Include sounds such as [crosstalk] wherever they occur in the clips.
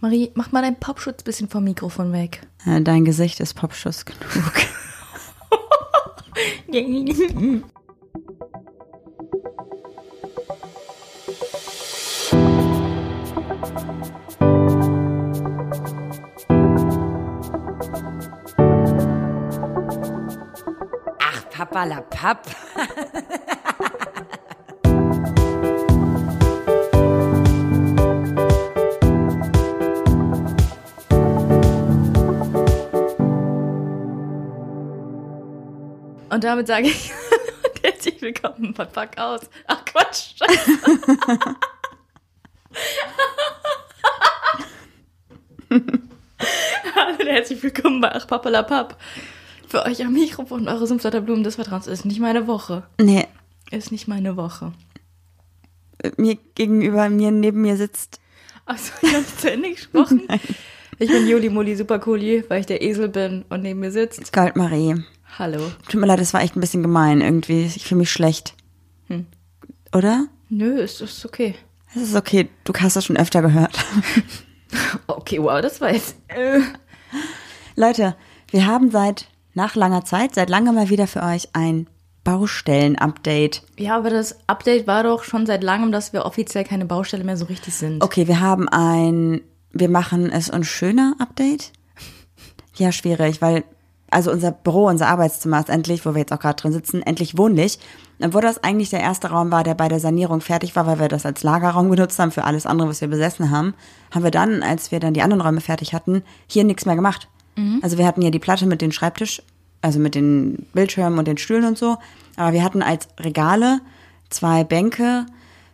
Marie, mach mal deinen Popschutz bisschen vom Mikrofon weg. Äh, Dein Gesicht ist Popschuss genug. [laughs] Ach, Papa la Papp. [laughs] Und damit sage ich [laughs] herzlich willkommen bei Pack aus. Ach Quatsch. [laughs] Hallo und herzlich willkommen bei Ach Pappalapapp. Für euch am Mikrofon eure Sumpflatter Blumen des Vertrauens ist nicht meine Woche. Nee, Ist nicht meine Woche. mir gegenüber mir, neben mir sitzt. Achso, ich habe zu Ende gesprochen. [laughs] Ich bin Juli Muli Supercooli, weil ich der Esel bin und neben mir sitzt. Goldmarie. Hallo. Tut mir leid, das war echt ein bisschen gemein irgendwie. Ich fühle mich schlecht. Hm. Oder? Nö, ist, ist okay. Es ist okay, du hast das schon öfter gehört. [laughs] Okay, wow, das war jetzt. Äh. Leute, wir haben seit nach langer Zeit, seit langem mal wieder für euch ein Baustellen-Update. Ja, aber das Update war doch schon seit langem, dass wir offiziell keine Baustelle mehr so richtig sind. Okay, wir haben ein Wir machen es uns schöner Update. Ja, schwierig, weil also unser Büro, unser Arbeitszimmer ist endlich, wo wir jetzt auch gerade drin sitzen, endlich wohnlich. Obwohl das eigentlich der erste Raum war, der bei der Sanierung fertig war, weil wir das als Lagerraum genutzt haben für alles andere, was wir besessen haben, haben wir dann, als wir dann die anderen Räume fertig hatten, hier nichts mehr gemacht. Also wir hatten hier die Platte mit dem Schreibtisch, also mit den Bildschirmen und den Stühlen und so, aber wir hatten als Regale zwei Bänke,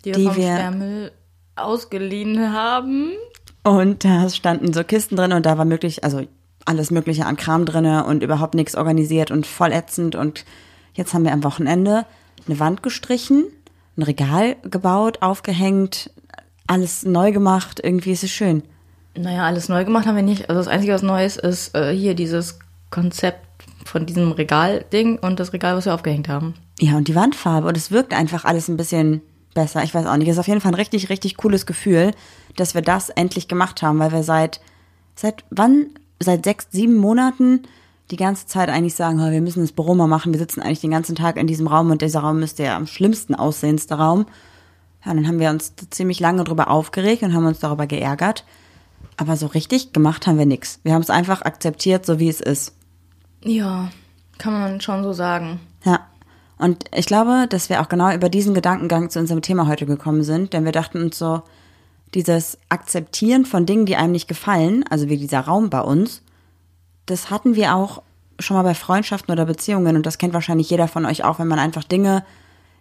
die, die wir wir Sperrmüll ausgeliehen haben. Und da standen so Kisten drin und da war möglich, also alles Mögliche an Kram drinne und überhaupt nichts organisiert und voll ätzend. Und jetzt haben wir am Wochenende eine Wand gestrichen, ein Regal gebaut, aufgehängt, alles neu gemacht. Irgendwie ist es schön. Naja, alles neu gemacht haben wir nicht. Also das Einzige, was Neues ist äh, hier dieses Konzept von diesem Regalding und das Regal, was wir aufgehängt haben. Ja, und die Wandfarbe. Und es wirkt einfach alles ein bisschen besser. Ich weiß auch nicht. Es ist auf jeden Fall ein richtig, richtig cooles Gefühl, dass wir das endlich gemacht haben, weil wir seit, seit wann? Seit sechs, sieben Monaten die ganze Zeit eigentlich sagen, "Oh, wir müssen das Büro mal machen. Wir sitzen eigentlich den ganzen Tag in diesem Raum und dieser Raum ist der am schlimmsten aussehendste Raum. Ja, dann haben wir uns ziemlich lange drüber aufgeregt und haben uns darüber geärgert. Aber so richtig gemacht haben wir nichts. Wir haben es einfach akzeptiert, so wie es ist. Ja, kann man schon so sagen. Ja. Und ich glaube, dass wir auch genau über diesen Gedankengang zu unserem Thema heute gekommen sind, denn wir dachten uns so, dieses Akzeptieren von Dingen, die einem nicht gefallen, also wie dieser Raum bei uns, das hatten wir auch schon mal bei Freundschaften oder Beziehungen und das kennt wahrscheinlich jeder von euch auch, wenn man einfach Dinge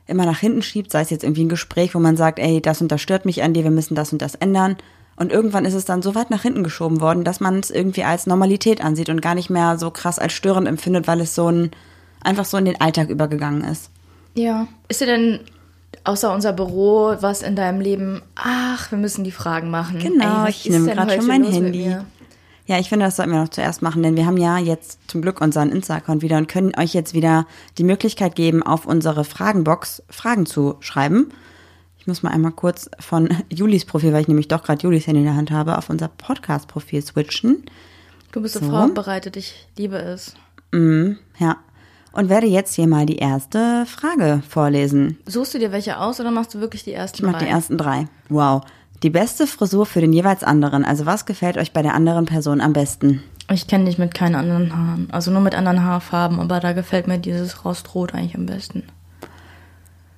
immer nach hinten schiebt, sei es jetzt irgendwie ein Gespräch, wo man sagt, ey, das und das stört mich an dir, wir müssen das und das ändern. Und irgendwann ist es dann so weit nach hinten geschoben worden, dass man es irgendwie als Normalität ansieht und gar nicht mehr so krass als störend empfindet, weil es so ein, einfach so in den Alltag übergegangen ist. Ja. Ist dir denn außer unser Büro was in deinem Leben? Ach, wir müssen die Fragen machen. Genau, was ich nehme gerade schon mein Handy. Ja, ich finde, das sollten wir noch zuerst machen, denn wir haben ja jetzt zum Glück unseren Insta-Account wieder und können euch jetzt wieder die Möglichkeit geben, auf unsere Fragenbox Fragen zu schreiben. Ich muss mal einmal kurz von Julis Profil, weil ich nämlich doch gerade Julis Handy in der Hand habe, auf unser Podcast-Profil switchen. Du bist so, vorbereitet, ich liebe es. Ja. Und werde jetzt hier mal die erste Frage vorlesen. Suchst du dir welche aus oder machst du wirklich die ersten Ich mache drei? die ersten drei. Wow. Die beste Frisur für den jeweils anderen. Also was gefällt euch bei der anderen Person am besten? Ich kenne dich mit keinen anderen Haaren. Also nur mit anderen Haarfarben, aber da gefällt mir dieses Rostrot eigentlich am besten.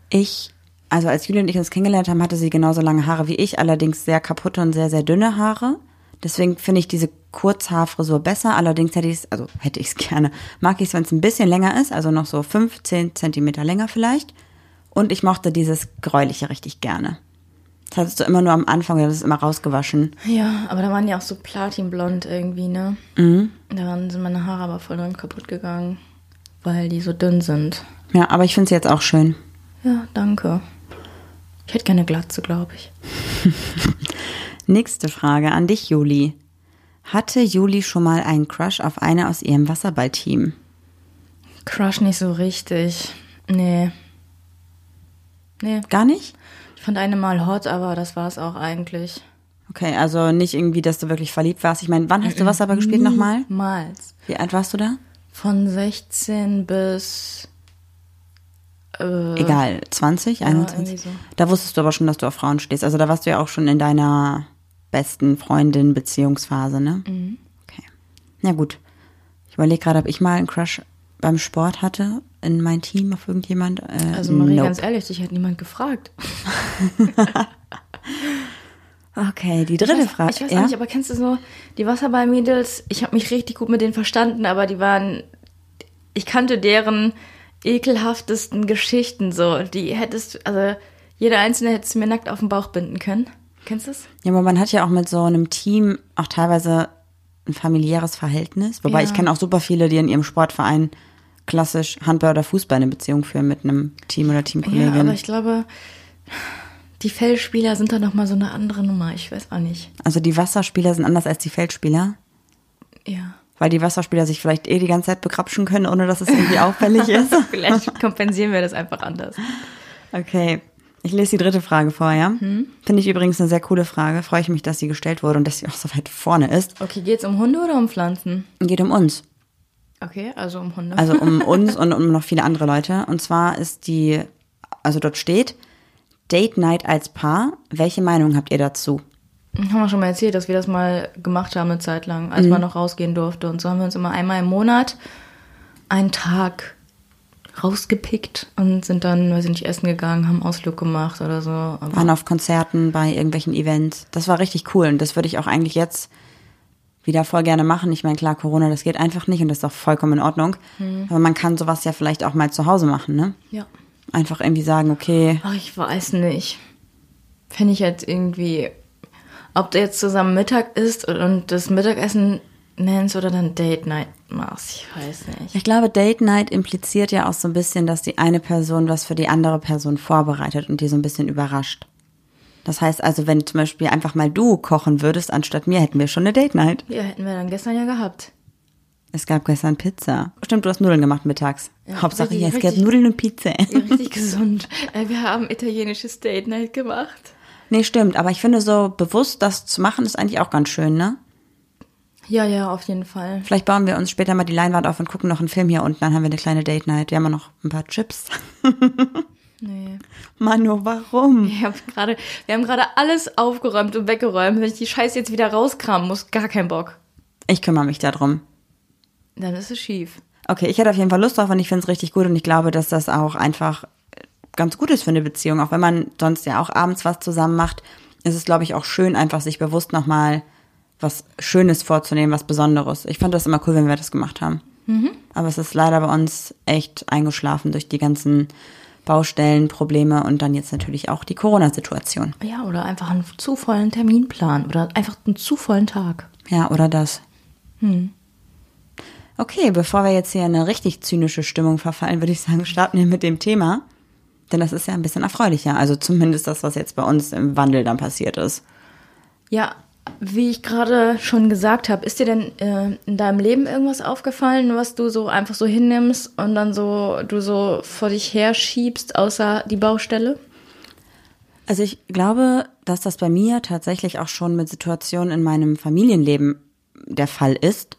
Ich, also als Julia und ich uns kennengelernt haben, hatte sie genauso lange Haare wie ich, allerdings sehr kaputte und sehr, sehr dünne Haare. Deswegen finde ich diese Kurzhaarfrisur besser. Allerdings hätte ich es, also hätte ich es [laughs] gerne, mag ich es, wenn es ein bisschen länger ist, also noch so 15 Zentimeter länger vielleicht. Und ich mochte dieses Gräuliche richtig gerne. Das hattest du immer nur am Anfang, das ist immer rausgewaschen. Ja, aber da waren ja auch so platinblond irgendwie, ne? Mhm. Da waren, sind meine Haare aber voll dran kaputt gegangen, weil die so dünn sind. Ja, aber ich finde es jetzt auch schön. Ja, danke. Ich hätte gerne Glatze, glaube ich. [laughs] Nächste Frage an dich, Juli. Hatte Juli schon mal einen Crush auf eine aus ihrem Wasserballteam? Crush nicht so richtig. Nee. Nee. Gar nicht? Ich fand eine mal hot, aber das war es auch eigentlich. Okay, also nicht irgendwie, dass du wirklich verliebt warst. Ich meine, wann hast du was aber gespielt nochmal? Niemals. Wie alt warst du da? Von 16 bis äh, Egal, 20, 21? irgendwie so. Da wusstest du aber schon, dass du auf Frauen stehst. Also da warst du ja auch schon in deiner besten Freundin Beziehungsphase, ne? Mhm. Okay. Na gut. Ich überlege gerade, ob ich mal einen Crush beim Sport hatte in mein Team auf irgendjemand. Äh, Also Marie, nope. ganz ehrlich, dich hat niemand gefragt. [laughs] Okay, die dritte ich weiß, Frage. Ich weiß ja? nicht, aber kennst du so die Wasserball-Mädels? Ich habe mich richtig gut mit denen verstanden, aber die waren, ich kannte deren ekelhaftesten Geschichten so. Die hättest, also jeder einzelne hättest du mir nackt auf den Bauch binden können. Kennst du das? Ja, aber man hat ja auch mit so einem Team auch teilweise ein familiäres Verhältnis. Wobei Ja. ich kenne auch super viele, die in ihrem Sportverein klassisch Handball oder Fußball eine Beziehung führen mit einem Team oder Ja, Teamkollegin. aber ich glaube, die Feldspieler sind da noch mal so eine andere Nummer. Ich weiß auch nicht. also die Wasserspieler sind anders als die Feldspieler, Ja. Weil die Wasserspieler sich vielleicht eh die ganze Zeit bekrapschen können, ohne dass es irgendwie [laughs] auffällig ist. [laughs] Vielleicht kompensieren wir das einfach anders. Okay. Ich lese die dritte Frage vor, ja? Hm? Finde ich übrigens eine sehr coole Frage. Freue ich mich, dass sie gestellt wurde und dass sie auch so weit vorne ist. Okay, geht's um Hunde oder um Pflanzen? Geht um uns. Okay, also um Hunde. Also um [laughs] uns und um noch viele andere Leute. Und zwar ist die, also dort steht, Date Night als Paar. Welche Meinung habt ihr dazu? Haben wir schon mal erzählt, dass wir das mal gemacht haben eine Zeit lang, als man noch rausgehen durfte. Und so haben wir uns immer einmal im Monat einen Tag rausgepickt und sind dann, weiß ich nicht, essen gegangen, haben Ausflug gemacht oder so. Aber Waren auf Konzerten, bei irgendwelchen Events. Das war richtig cool und das würde ich auch eigentlich jetzt wieder voll gerne machen. Ich meine, klar, Corona, das geht einfach nicht und das ist auch vollkommen in Ordnung. Aber man kann sowas ja vielleicht auch mal zu Hause machen, ne? ja. Einfach irgendwie sagen, okay, Ach, ich weiß nicht. Fände ich jetzt irgendwie, ob du jetzt zusammen Mittag isst und das Mittagessen nennst oder dann Date Night machst. Ich weiß nicht. Ich glaube, Date Night impliziert ja auch so ein bisschen, dass die eine Person was für die andere Person vorbereitet und die so ein bisschen überrascht. Das heißt also, wenn zum Beispiel einfach mal du kochen würdest, anstatt mir, hätten wir schon eine Date Night. Ja, hätten wir dann gestern ja gehabt. Es gab gestern Pizza. Stimmt, du hast Nudeln gemacht mittags. Ja, Hauptsache, richtig, ja, es gab. Nudeln und Pizza. Ja, richtig [laughs] gesund. Äh, Wir haben italienisches Date Night gemacht. Nee, stimmt. Aber ich finde, so bewusst das zu machen, ist eigentlich auch ganz schön, ne? Ja, ja, auf jeden Fall. Vielleicht bauen wir uns später mal die Leinwand auf und gucken noch einen Film hier unten. Dann haben wir eine kleine Date Night. Wir haben noch ein paar Chips. [laughs] Nee. Manu, warum? Ich hab grade, wir haben gerade alles aufgeräumt und weggeräumt. Wenn ich die Scheiße jetzt wieder rauskramen muss, gar keinen Bock. Ich kümmere mich darum. Dann ist es schief. Okay, ich hätte auf jeden Fall Lust drauf und ich finde es richtig gut und ich glaube, dass das auch einfach ganz gut ist für eine Beziehung. Auch wenn man sonst ja auch abends was zusammen macht, ist es, glaube ich, auch schön, einfach sich bewusst nochmal was Schönes vorzunehmen, was Besonderes. Ich fand das immer cool, wenn wir das gemacht haben. Aber es ist leider bei uns echt eingeschlafen durch die ganzen Baustellen, Probleme und dann jetzt natürlich auch die Corona-Situation. Ja, oder einfach einen zu vollen Terminplan oder einfach einen zu vollen Tag. Ja, oder das. Okay, bevor wir jetzt hier in eine richtig zynische Stimmung verfallen, würde ich sagen, starten wir mit dem Thema. Denn das ist ja ein bisschen erfreulicher. Also zumindest das, was jetzt bei uns im Wandel dann passiert ist. Ja, wie ich gerade schon gesagt habe, ist dir denn äh, in deinem Leben irgendwas aufgefallen, was du so einfach so hinnimmst und dann so du so vor dich her schiebst, außer die Baustelle? Also ich glaube, dass das bei mir tatsächlich auch schon mit Situationen in meinem Familienleben der Fall ist,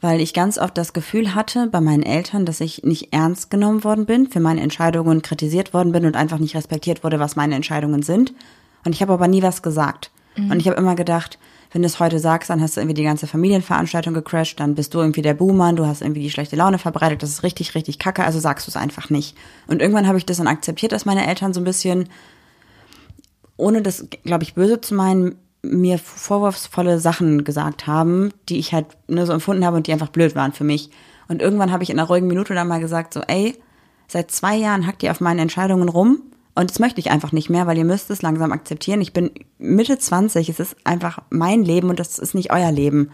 weil ich ganz oft das Gefühl hatte bei meinen Eltern, dass ich nicht ernst genommen worden bin, für meine Entscheidungen kritisiert worden bin und einfach nicht respektiert wurde, was meine Entscheidungen sind. Und ich habe aber nie was gesagt. Und ich habe immer gedacht, wenn du es heute sagst, dann hast du irgendwie die ganze Familienveranstaltung gecrashed, dann bist du irgendwie der Buhmann, du hast irgendwie die schlechte Laune verbreitet, das ist richtig, richtig kacke, also sagst du es einfach nicht. Und irgendwann habe ich das dann akzeptiert, dass meine Eltern so ein bisschen ohne das, glaube ich, böse zu meinen, mir vorwurfsvolle Sachen gesagt haben, die ich halt nur so empfunden habe und die einfach blöd waren für mich. Und irgendwann habe ich in einer ruhigen Minute dann mal gesagt, so, ey, seit zwei Jahren hackt ihr auf meine Entscheidungen rum und das möchte ich einfach nicht mehr, weil ihr müsst es langsam akzeptieren. Ich bin Mitte 20, es ist einfach mein Leben und das ist nicht euer Leben.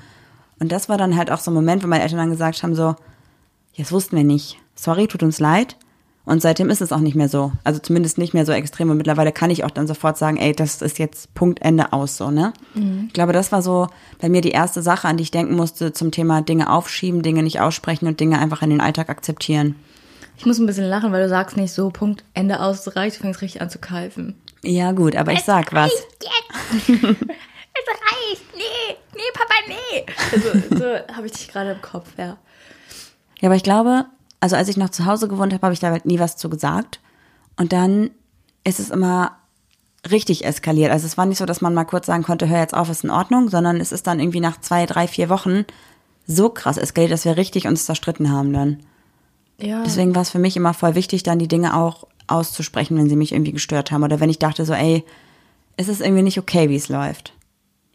Und das war dann halt auch so ein Moment, wo meine Eltern dann gesagt haben, so, das wussten wir nicht. Sorry, tut uns leid. Und seitdem ist es auch nicht mehr so. Also zumindest nicht mehr so extrem. Und mittlerweile kann ich auch dann sofort sagen, ey, das ist jetzt Punkt, Ende aus, so, ne? Ich glaube, das war so bei mir die erste Sache, an die ich denken musste zum Thema Dinge aufschieben, Dinge nicht aussprechen und Dinge einfach in den Alltag akzeptieren. Ich muss ein bisschen lachen, weil du sagst nicht so, Punkt, Ende aus, es reicht, du fängst richtig an zu keifen. Ja, gut, aber ich sag was. es reicht, nee, nee, Papa, nee. Also, so habe ich dich gerade im Kopf, ja. Ja, aber ich glaube, also als ich noch zu Hause gewohnt habe, habe ich da halt nie was zu gesagt. Und dann ist es immer richtig eskaliert. Also es war nicht so, dass man mal kurz sagen konnte, hör jetzt auf, ist in Ordnung, sondern es ist dann irgendwie nach zwei, drei, vier Wochen so krass eskaliert, dass wir richtig uns zerstritten haben dann. Ja. Deswegen war es für mich immer voll wichtig, dann die Dinge auch auszusprechen, wenn sie mich irgendwie gestört haben. Oder wenn ich dachte so, ey, es ist irgendwie nicht okay, wie es läuft.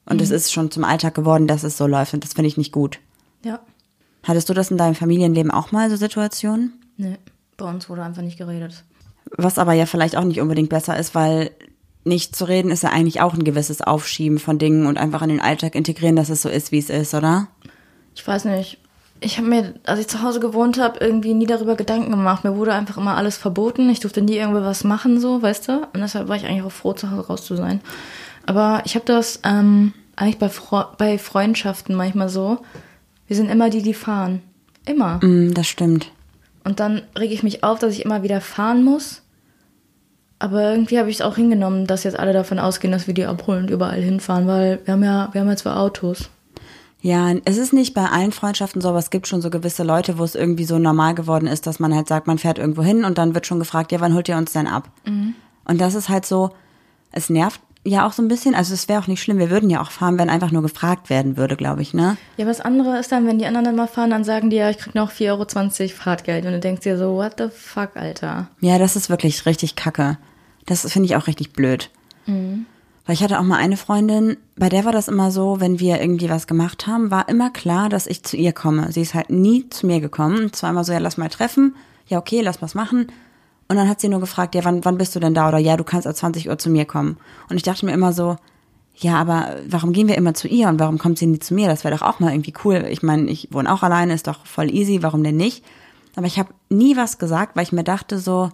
Und es ist schon zum Alltag geworden, dass es so läuft und das finde ich nicht gut. Ja. Hattest du das in deinem Familienleben auch mal, so Situationen? Nee, bei uns wurde einfach nicht geredet. Was aber ja vielleicht auch nicht unbedingt besser ist, weil nicht zu reden ist ja eigentlich auch ein gewisses Aufschieben von Dingen und einfach in den Alltag integrieren, dass es so ist, wie es ist, oder? Ich weiß nicht. Ich habe mir, als ich zu Hause gewohnt habe, irgendwie nie darüber Gedanken gemacht. Mir wurde einfach immer alles verboten. Ich durfte nie irgendwie was machen, so, weißt du? Und deshalb war ich eigentlich auch froh, zu Hause raus zu sein. Aber ich habe das ähm, eigentlich bei, Fre bei Freundschaften manchmal so. Wir sind immer die, die fahren. Immer. Mm, das stimmt. Und dann rege ich mich auf, dass ich immer wieder fahren muss. Aber irgendwie habe ich es auch hingenommen, dass jetzt alle davon ausgehen, dass wir die abholen und überall hinfahren, weil wir haben ja, wir haben ja zwei Autos. Ja, es ist nicht bei allen Freundschaften so, aber es gibt schon so gewisse Leute, wo es irgendwie so normal geworden ist, dass man halt sagt, man fährt irgendwo hin und dann wird schon gefragt, ja, wann holt ihr uns denn ab? Und das ist halt so, es nervt ja auch so ein bisschen, also es wäre auch nicht schlimm, wir würden ja auch fahren, wenn einfach nur gefragt werden würde, glaube ich, ne? Ja, was andere ist dann, wenn die anderen dann mal fahren, dann sagen die ja, ich krieg noch 4,20 Euro Fahrtgeld. Und du denkst dir so, what the fuck, Alter? Ja, das ist wirklich richtig kacke. Das finde ich auch richtig blöd. Weil ich hatte auch mal eine Freundin, bei der war das immer so, wenn wir irgendwie was gemacht haben, war immer klar, dass ich zu ihr komme. Sie ist halt nie zu mir gekommen. Und zwar immer so, ja, lass mal treffen. Ja, okay, lass was machen. Und dann hat sie nur gefragt, ja, wann, wann bist du denn da? Oder ja, du kannst ab 20 Uhr zu mir kommen. Und ich dachte mir immer so, ja, aber warum gehen wir immer zu ihr und warum kommt sie nie zu mir? Das wäre doch auch mal irgendwie cool. Ich meine, ich wohne auch alleine, ist doch voll easy, warum denn nicht? Aber ich habe nie was gesagt, weil ich mir dachte so,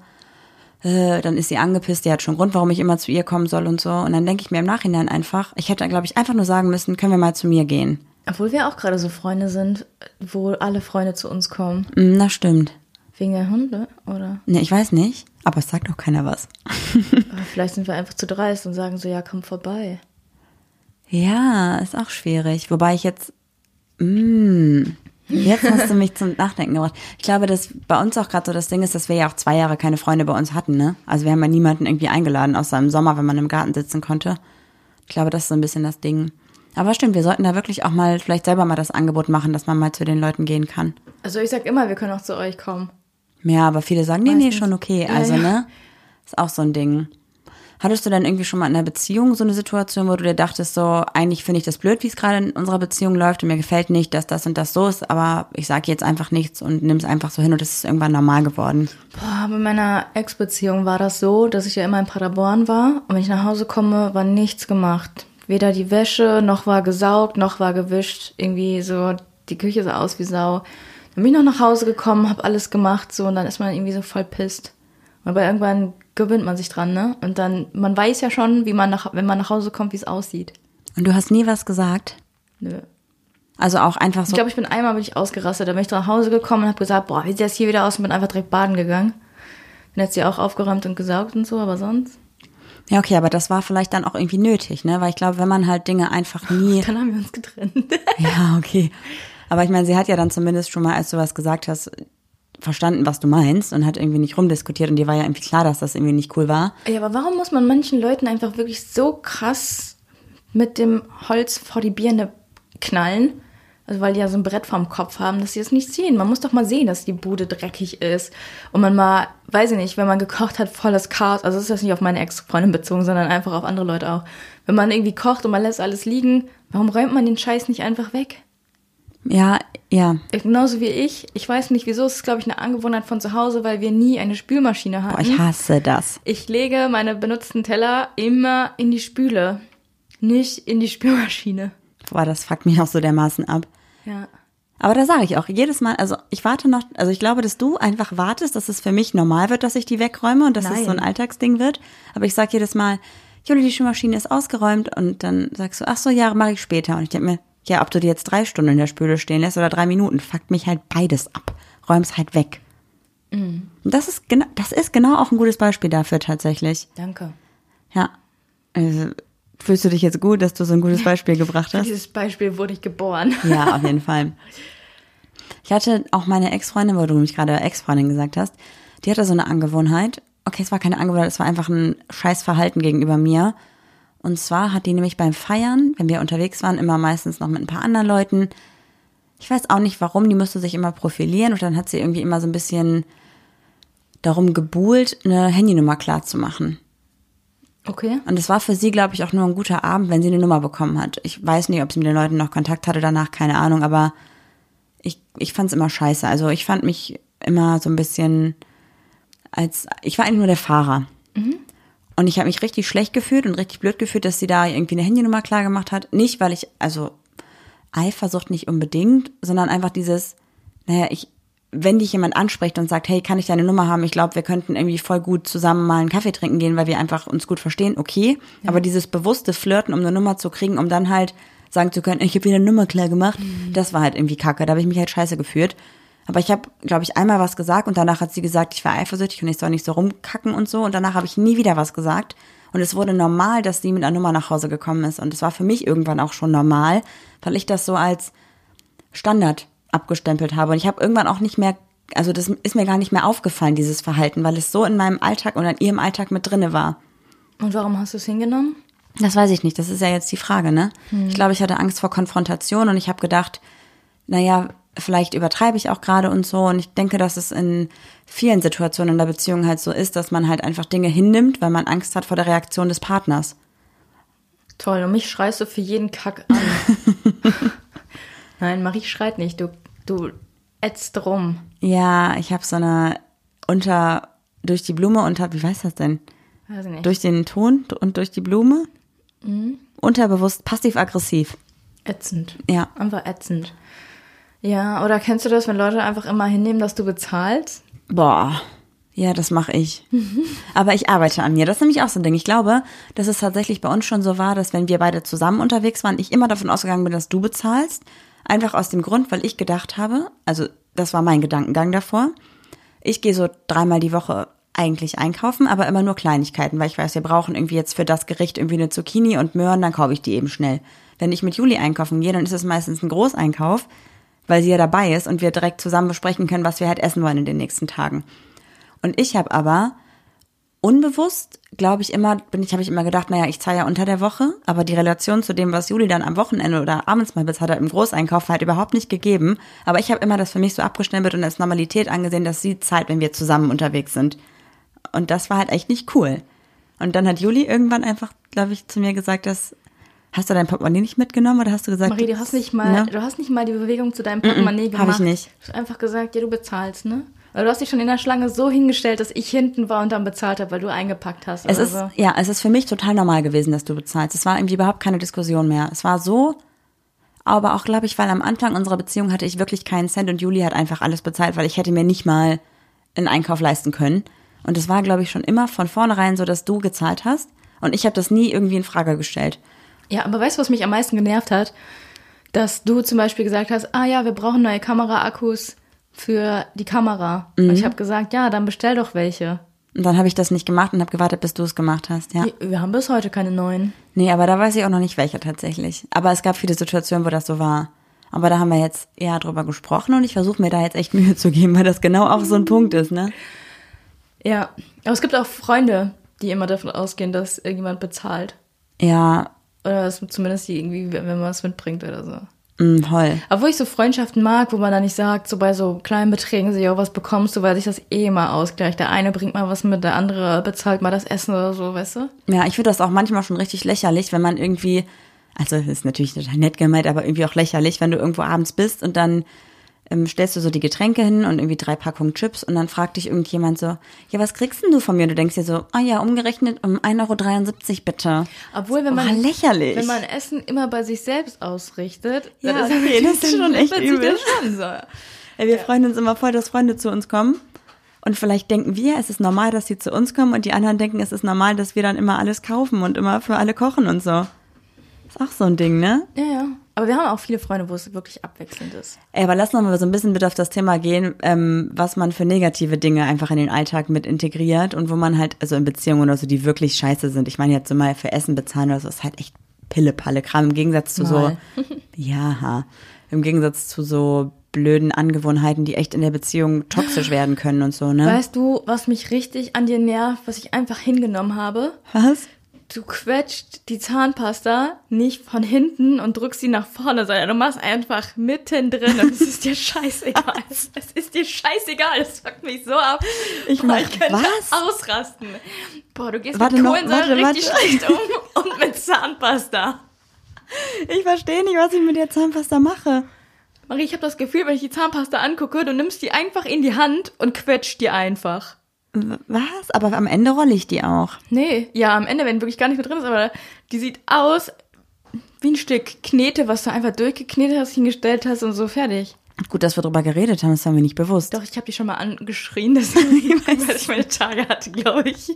äh, dann ist sie angepisst, die hat schon Grund, warum ich immer zu ihr kommen soll und so. Und dann denke ich mir im Nachhinein einfach, ich hätte, glaube ich, einfach nur sagen müssen, können wir mal zu mir gehen. Obwohl wir auch gerade so Freunde sind, wo alle Freunde zu uns kommen. Mm, das stimmt. Wegen der Hunde, oder? Ne, ich weiß nicht, aber es sagt auch keiner was. [laughs] Aber vielleicht sind wir einfach zu dreist und sagen so, ja, komm vorbei. Ja, ist auch schwierig. Wobei ich jetzt, mm, jetzt hast du mich zum Nachdenken gebracht. Ich glaube, dass bei uns auch gerade so das Ding ist, dass wir ja auch zwei Jahre keine Freunde bei uns hatten, ne? Also wir haben ja niemanden irgendwie eingeladen, außer im Sommer, wenn man im Garten sitzen konnte. Ich glaube, das ist so ein bisschen das Ding. Aber stimmt, wir sollten da wirklich auch mal vielleicht selber mal das Angebot machen, dass man mal zu den Leuten gehen kann. Also ich sag immer, wir können auch zu euch kommen. Ja, aber viele sagen, nee, nee, schon okay. Ja, Also, ja. ne? Ist auch so ein Ding. Hattest du denn irgendwie schon mal in einer Beziehung so eine Situation, wo du dir dachtest, so, eigentlich finde ich das blöd, wie es gerade in unserer Beziehung läuft und mir gefällt nicht, dass das und das so ist, aber ich sage jetzt einfach nichts und nimm es einfach so hin und es ist irgendwann normal geworden. Boah, bei meiner Ex-Beziehung war das so, dass ich ja immer in Paderborn war und wenn ich nach Hause komme, war nichts gemacht. Weder die Wäsche, noch war gesaugt, noch war gewischt. Irgendwie so, die Küche sah aus wie Sau. Dann bin ich noch nach Hause gekommen, hab alles gemacht, so, und dann ist man irgendwie so voll pisst. Aber irgendwann gewöhnt man sich dran, ne? Und dann, man weiß ja schon, wie man nach, wenn man nach Hause kommt, wie es aussieht. Und du hast nie was gesagt? Nö. Also auch einfach Ich so. glaube, ich bin einmal bin ich ausgerastet. Da bin ich nach Hause gekommen und habe gesagt, boah, wie sieht das hier wieder aus? Und bin einfach direkt baden gegangen. Dann hat sie auch aufgeräumt und gesaugt und so, aber sonst. Ja, okay, aber das war vielleicht dann auch irgendwie nötig, ne? Weil ich glaube, wenn man halt Dinge einfach nie. [laughs] Dann haben wir uns getrennt. Ja, okay. Aber ich meine, sie hat ja dann zumindest schon mal, als du was gesagt hast, verstanden, was du meinst und hat irgendwie nicht rumdiskutiert und dir war ja irgendwie klar, dass das irgendwie nicht cool war. Ja, aber warum muss man manchen Leuten einfach wirklich so krass mit dem Holz vor die Birne knallen? Also weil die ja so ein Brett vorm Kopf haben, dass sie das nicht sehen. Man muss doch mal sehen, dass die Bude dreckig ist. Und man mal, weiß ich nicht, wenn man gekocht hat, volles Chaos. Also das ist jetzt nicht auf meine Ex-Freundin bezogen, sondern einfach auf andere Leute auch. Wenn man irgendwie kocht und man lässt alles liegen, warum räumt man den Scheiß nicht einfach weg? Ja, ja. Genauso wie ich. Ich weiß nicht wieso. Es ist, glaube ich, eine Angewohnheit von zu Hause, weil wir nie eine Spülmaschine hatten. Boah, ich hasse das. Ich lege meine benutzten Teller immer in die Spüle, nicht in die Spülmaschine. Boah, das fuckt mich auch so dermaßen ab. Ja. Aber da sage ich auch jedes Mal, also ich warte noch, also ich glaube, dass du einfach wartest, dass es für mich normal wird, dass ich die wegräume und dass es so ein Nein. Alltagsding wird. Aber ich sage jedes Mal, Juli, die Spülmaschine ist ausgeräumt und dann sagst du, ach so, ja, mache ich später. Und ich denke mir, ja, ob du die jetzt drei Stunden in der Spüle stehen lässt oder drei Minuten, fuckt mich halt beides ab. Räum's halt weg. Und das ist genau, das ist genau auch ein gutes Beispiel dafür tatsächlich. Danke. Ja. Also, Fühlst du dich jetzt gut, dass du so ein gutes Beispiel gebracht hast? dieses Beispiel wurde ich geboren. Ja, auf jeden Fall. Ich hatte auch meine Ex-Freundin, wo du mich gerade Ex-Freundin gesagt hast, die hatte so eine Angewohnheit. Okay, es war keine Angewohnheit, es war einfach ein scheiß Verhalten gegenüber mir. Und zwar hat die nämlich beim Feiern, wenn wir unterwegs waren, immer meistens noch mit ein paar anderen Leuten. Ich weiß auch nicht warum, die musste sich immer profilieren und dann hat sie irgendwie immer so ein bisschen darum gebuhlt, eine Handynummer klar zu machen. Okay. Und es war für sie, glaube ich, auch nur ein guter Abend, wenn sie eine Nummer bekommen hat. Ich weiß nicht, ob sie mit den Leuten noch Kontakt hatte danach, keine Ahnung, aber ich, ich fand es immer scheiße. Also ich fand mich immer so ein bisschen als, ich war eigentlich nur der Fahrer. Und ich habe mich richtig schlecht gefühlt und richtig blöd gefühlt, dass sie da irgendwie eine Handynummer klar gemacht hat. Nicht, weil ich, also Eifersucht nicht unbedingt, sondern einfach dieses, naja, ich, wenn dich jemand anspricht und sagt, hey, kann ich deine Nummer haben? Ich glaube, wir könnten irgendwie voll gut zusammen mal einen Kaffee trinken gehen, weil wir einfach uns gut verstehen, okay. Aber dieses bewusste Flirten, um eine Nummer zu kriegen, um dann halt sagen zu können, ich habe wieder eine Nummer klar gemacht, das war halt irgendwie kacke. Da habe ich mich halt scheiße gefühlt. Aber ich habe, glaube ich, einmal was gesagt und danach hat sie gesagt, ich war eifersüchtig und ich soll nicht so rumkacken und so. Und danach habe ich nie wieder was gesagt. Und es wurde normal, dass sie mit einer Nummer nach Hause gekommen ist. Und es war für mich irgendwann auch schon normal, weil ich das so als Standard abgestempelt habe. Und ich habe irgendwann auch nicht mehr, also das ist mir gar nicht mehr aufgefallen, dieses Verhalten, weil es so in meinem Alltag und in ihrem Alltag mit drinne war. Und warum hast du es hingenommen? Das weiß ich nicht, das ist ja jetzt die Frage, ne? Ich glaube, ich hatte Angst vor Konfrontation und ich habe gedacht, naja, vielleicht übertreibe ich auch gerade und so. Und ich denke, dass es in vielen Situationen in der Beziehung halt so ist, dass man halt einfach Dinge hinnimmt, weil man Angst hat vor der Reaktion des Partners. Toll, und mich schreist du für jeden Kack an. [laughs] Nein, Marie schreit nicht. Du, du ätzt rum. Ja, ich habe so eine unter durch die Blume unter, wie weiß das denn? Weiß ich nicht. Durch den Ton und durch die Blume? Unterbewusst passiv-aggressiv. ätzend. Ja. Einfach ätzend. Ja, oder kennst du das, wenn Leute einfach immer hinnehmen, dass du bezahlst? Boah. Ja, das mache ich. [laughs] Aber ich arbeite an mir. Das ist nämlich auch so ein Ding. Ich glaube, dass es tatsächlich bei uns schon so war, dass wenn wir beide zusammen unterwegs waren, ich immer davon ausgegangen bin, dass du bezahlst. Einfach aus dem Grund, weil ich gedacht habe, also das war mein Gedankengang davor. Ich gehe so dreimal die Woche eigentlich einkaufen, aber immer nur Kleinigkeiten, weil ich weiß, wir brauchen irgendwie jetzt für das Gericht irgendwie eine Zucchini und Möhren, dann kaufe ich die eben schnell. Wenn ich mit Juli einkaufen gehe, dann ist es meistens ein Großeinkauf, weil sie ja dabei ist und wir direkt zusammen besprechen können, was wir halt essen wollen in den nächsten Tagen. Und ich habe aber unbewusst, glaube ich immer, bin ich, habe ich immer gedacht, naja, ich zahle ja unter der Woche, aber die Relation zu dem, was Juli dann am Wochenende oder abends mal bezahlt hat im Großeinkauf, halt überhaupt nicht gegeben. Aber ich habe immer das für mich so abgestempelt und als Normalität angesehen, dass sie zahlt, wenn wir zusammen unterwegs sind. Und das war halt echt nicht cool. Und dann hat Juli irgendwann einfach, glaube ich, zu mir gesagt, dass hast du dein Portemonnaie nicht mitgenommen oder hast du gesagt, Marie, du hast nicht mal, Ne? du hast nicht mal die Bewegung zu deinem Portemonnaie hab ich gemacht. nicht. Du hast einfach gesagt, ja, du bezahlst, ne? Weil du hast dich schon in der Schlange so hingestellt, dass ich hinten war und dann bezahlt habe, weil du eingepackt hast. Es ist, so. ja, es ist für mich total normal gewesen, dass du bezahlst. Es war irgendwie überhaupt keine Diskussion mehr. Es war so, aber auch, glaube ich, weil am Anfang unserer Beziehung hatte ich wirklich keinen Cent und Juli hat einfach alles bezahlt, weil ich hätte mir nicht mal einen Einkauf leisten können. Und es war, glaube ich, schon immer von vornherein so, dass du gezahlt hast. Und ich habe das nie irgendwie in Frage gestellt. Ja, aber weißt du, was mich am meisten genervt hat? Dass du zum Beispiel gesagt hast, ah ja, wir brauchen neue Kameraakkus für die Kamera. Und Mhm. ich habe gesagt, ja, dann bestell doch welche. Und dann habe ich das nicht gemacht und habe gewartet, bis du es gemacht hast, ja. Wir haben bis heute keine neuen. Nee, aber da weiß ich auch noch nicht, welche tatsächlich. Aber es gab viele Situationen, wo das so war. Aber da haben wir jetzt eher drüber gesprochen und ich versuche mir da jetzt echt [laughs] Mühe zu geben, weil das genau auch so ein Punkt ist, ne? Ja, aber es gibt auch Freunde, die immer davon ausgehen, dass irgendjemand bezahlt. Ja, Oder zumindest die irgendwie, wenn man was mitbringt oder so. mh, voll. Obwohl ich so Freundschaften mag, wo man dann nicht sagt, so bei so kleinen Beträgen, so, ja, was bekommst du, weil sich das eh mal ausgleicht. Der eine bringt mal was mit, der andere bezahlt mal das Essen oder so, weißt du? Ja, ich finde das auch manchmal schon richtig lächerlich, wenn man irgendwie, also das ist natürlich total nett gemeint, aber irgendwie auch lächerlich, wenn du irgendwo abends bist und dann ähm, stellst du so die Getränke hin und irgendwie drei Packungen Chips und dann fragt dich irgendjemand so, ja, was kriegst denn du von mir? Und du denkst dir so, ah ja, umgerechnet um 1,73 Euro bitte. Obwohl, wenn man, Oh, lächerlich. wenn man Essen immer bei sich selbst ausrichtet, Ja, dann okay, das ist schon echt übel. schon so. Ey, wir freuen uns immer voll, dass Freunde zu uns kommen. Und vielleicht denken wir, es ist normal, dass sie zu uns kommen und die anderen denken, es ist normal, dass wir dann immer alles kaufen und immer für alle kochen und so. Ist auch so ein Ding, ne? Ja, ja. Aber wir haben auch viele Freunde, wo es wirklich abwechselnd ist. Ey, aber lass noch mal so ein bisschen bitte auf das Thema gehen, ähm, was man für negative Dinge einfach in den Alltag mit integriert und wo man halt, also in Beziehungen oder so, die wirklich scheiße sind. Ich meine jetzt so mal für Essen bezahlen oder so, ist halt echt Pille-Palle-Kram im Gegensatz zu Mal. so, [laughs] ja, im Gegensatz zu so blöden Angewohnheiten, die echt in der Beziehung toxisch werden können und so, ne? Weißt du, was mich richtig an dir nervt, was ich einfach hingenommen habe? Was? Du quetscht die Zahnpasta nicht von hinten und drückst sie nach vorne, sondern du machst einfach mittendrin und es ist dir scheißegal. [laughs] es ist dir scheißegal, das fuckt mich so ab. Ich Boah, mach könnte was? ausrasten. Boah, du gehst Warte mit noch, Kohlensäure warte, richtig warte. schlecht um [laughs] und mit Zahnpasta. Ich verstehe nicht, was ich mit der Zahnpasta mache. Marie, ich habe das Gefühl, wenn ich die Zahnpasta angucke, du nimmst die einfach in die Hand und quetscht die einfach. Was? Aber am Ende rolle ich die auch. Nee, ja, am Ende, wenn wirklich gar nicht mehr drin ist, aber die sieht aus wie ein Stück Knete, was du einfach durchgeknetet hast, hingestellt hast und so fertig. Gut, dass wir drüber geredet haben, das war mir nicht bewusst. Doch, ich habe die schon mal angeschrien, weil [laughs] ich meine Tage hatte, glaube ich.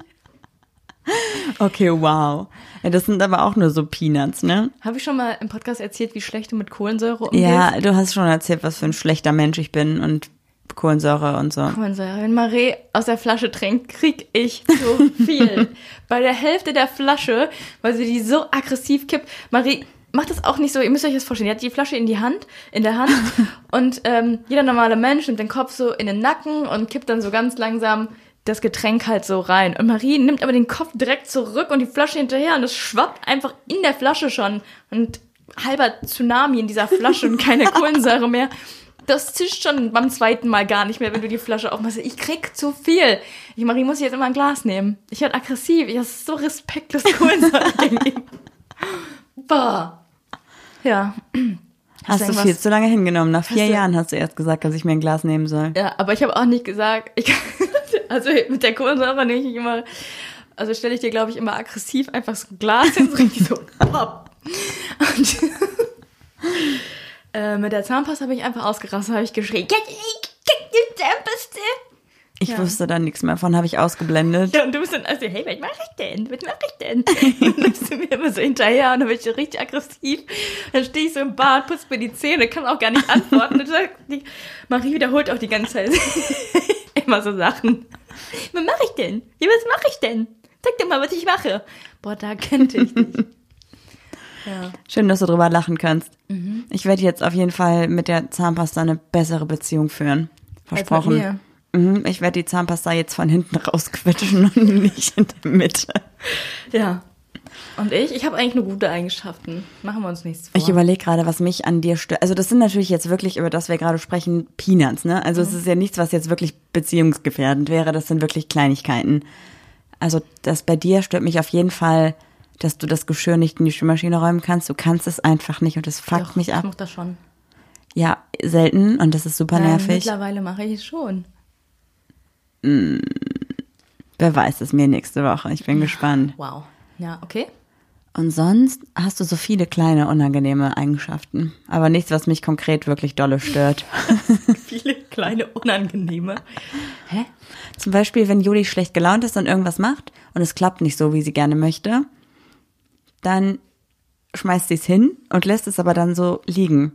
Okay, wow. Das sind aber auch nur so Peanuts, ne? Habe ich schon mal im Podcast erzählt, wie schlecht du mit Kohlensäure umgehst? Ja, du hast schon erzählt, was für ein schlechter Mensch ich bin und Kohlensäure und so. Kohlensäure. Wenn Marie aus der Flasche trinkt, krieg ich zu viel. [laughs] Bei der Hälfte der Flasche, weil sie die so aggressiv kippt. Marie macht das auch nicht so, ihr müsst euch das vorstellen. Die hat die Flasche in die Hand, in der Hand [laughs] und ähm, jeder normale Mensch nimmt den Kopf so in den Nacken und kippt dann so ganz langsam das Getränk halt so rein. Und Marie nimmt aber den Kopf direkt zurück und die Flasche hinterher und es schwappt einfach in der Flasche schon und halber Tsunami in dieser Flasche und keine [laughs] Kohlensäure mehr. Das zischt schon beim zweiten Mal gar nicht mehr, wenn du die Flasche aufmachst. Ich krieg zu viel. Ich, Marie, muss jetzt immer ein Glas nehmen. Ich werde aggressiv. Ich habe so respektlos Kohlensäure gegenüber. Boah. Ja. Hast du viel zu lange hingenommen. Nach vier Jahren hast du erst gesagt, dass ich mir ein Glas nehmen soll. Ja, aber ich habe auch nicht gesagt, ich, [laughs] also mit der Kohlensäure nehme ich immer, also stelle ich dir, glaube ich, immer aggressiv einfach so ein Glas hin, [laughs] so richtig so, pop. Und äh, mit der Zahnpasta habe ich einfach ausgerastet, habe ich geschrien, "Get- ich- Ja. wusste da nichts mehr von, habe ich ausgeblendet. Ja, und du bist dann also, hey, was mache ich denn? Was mache ich denn? Und [laughs] dann läufst du mir immer so hinterher und dann bin ich so richtig aggressiv. Dann stehe ich so im Bad, putze mir die Zähne, kann auch gar nicht antworten. Und die, Marie wiederholt auch die ganze Zeit [laughs] immer so Sachen. Was mache ich denn? Ja, was mache ich denn? Sag dir mal, was ich mache. Boah, da könnte ich nicht. Ja. Schön, dass du drüber lachen kannst. Mhm. Ich werde jetzt auf jeden Fall mit der Zahnpasta eine bessere Beziehung führen. Versprochen. Mhm, Ich werde die Zahnpasta jetzt von hinten [laughs] rausquetschen und nicht in der Mitte. Ja. Und ich? Ich habe eigentlich nur gute Eigenschaften. Machen wir uns nichts vor. Ich überlege gerade, was mich an dir stört. Also das sind natürlich jetzt wirklich, über das wir gerade sprechen, Peanuts, ne? Also es ist ja nichts, was jetzt wirklich beziehungsgefährdend wäre. Das sind wirklich Kleinigkeiten. Also das bei dir stört mich auf jeden Fall, dass du das Geschirr nicht in die Spülmaschine räumen kannst. Du kannst es einfach nicht und das fuckt Doch, mich Ich ab. mach das schon. Ja, selten und das ist super Nein, nervig. mittlerweile mache ich es schon. Wer weiß es mir nächste Woche. Ich bin gespannt. Wow. Ja, okay. Und sonst hast du so viele kleine unangenehme Eigenschaften, aber nichts, was mich konkret wirklich dolle stört. [laughs] Viele kleine unangenehme. Hä? Zum Beispiel, wenn Juli schlecht gelaunt ist und irgendwas macht und es klappt nicht so, wie sie gerne möchte, dann schmeißt sie es hin und lässt es aber dann so liegen.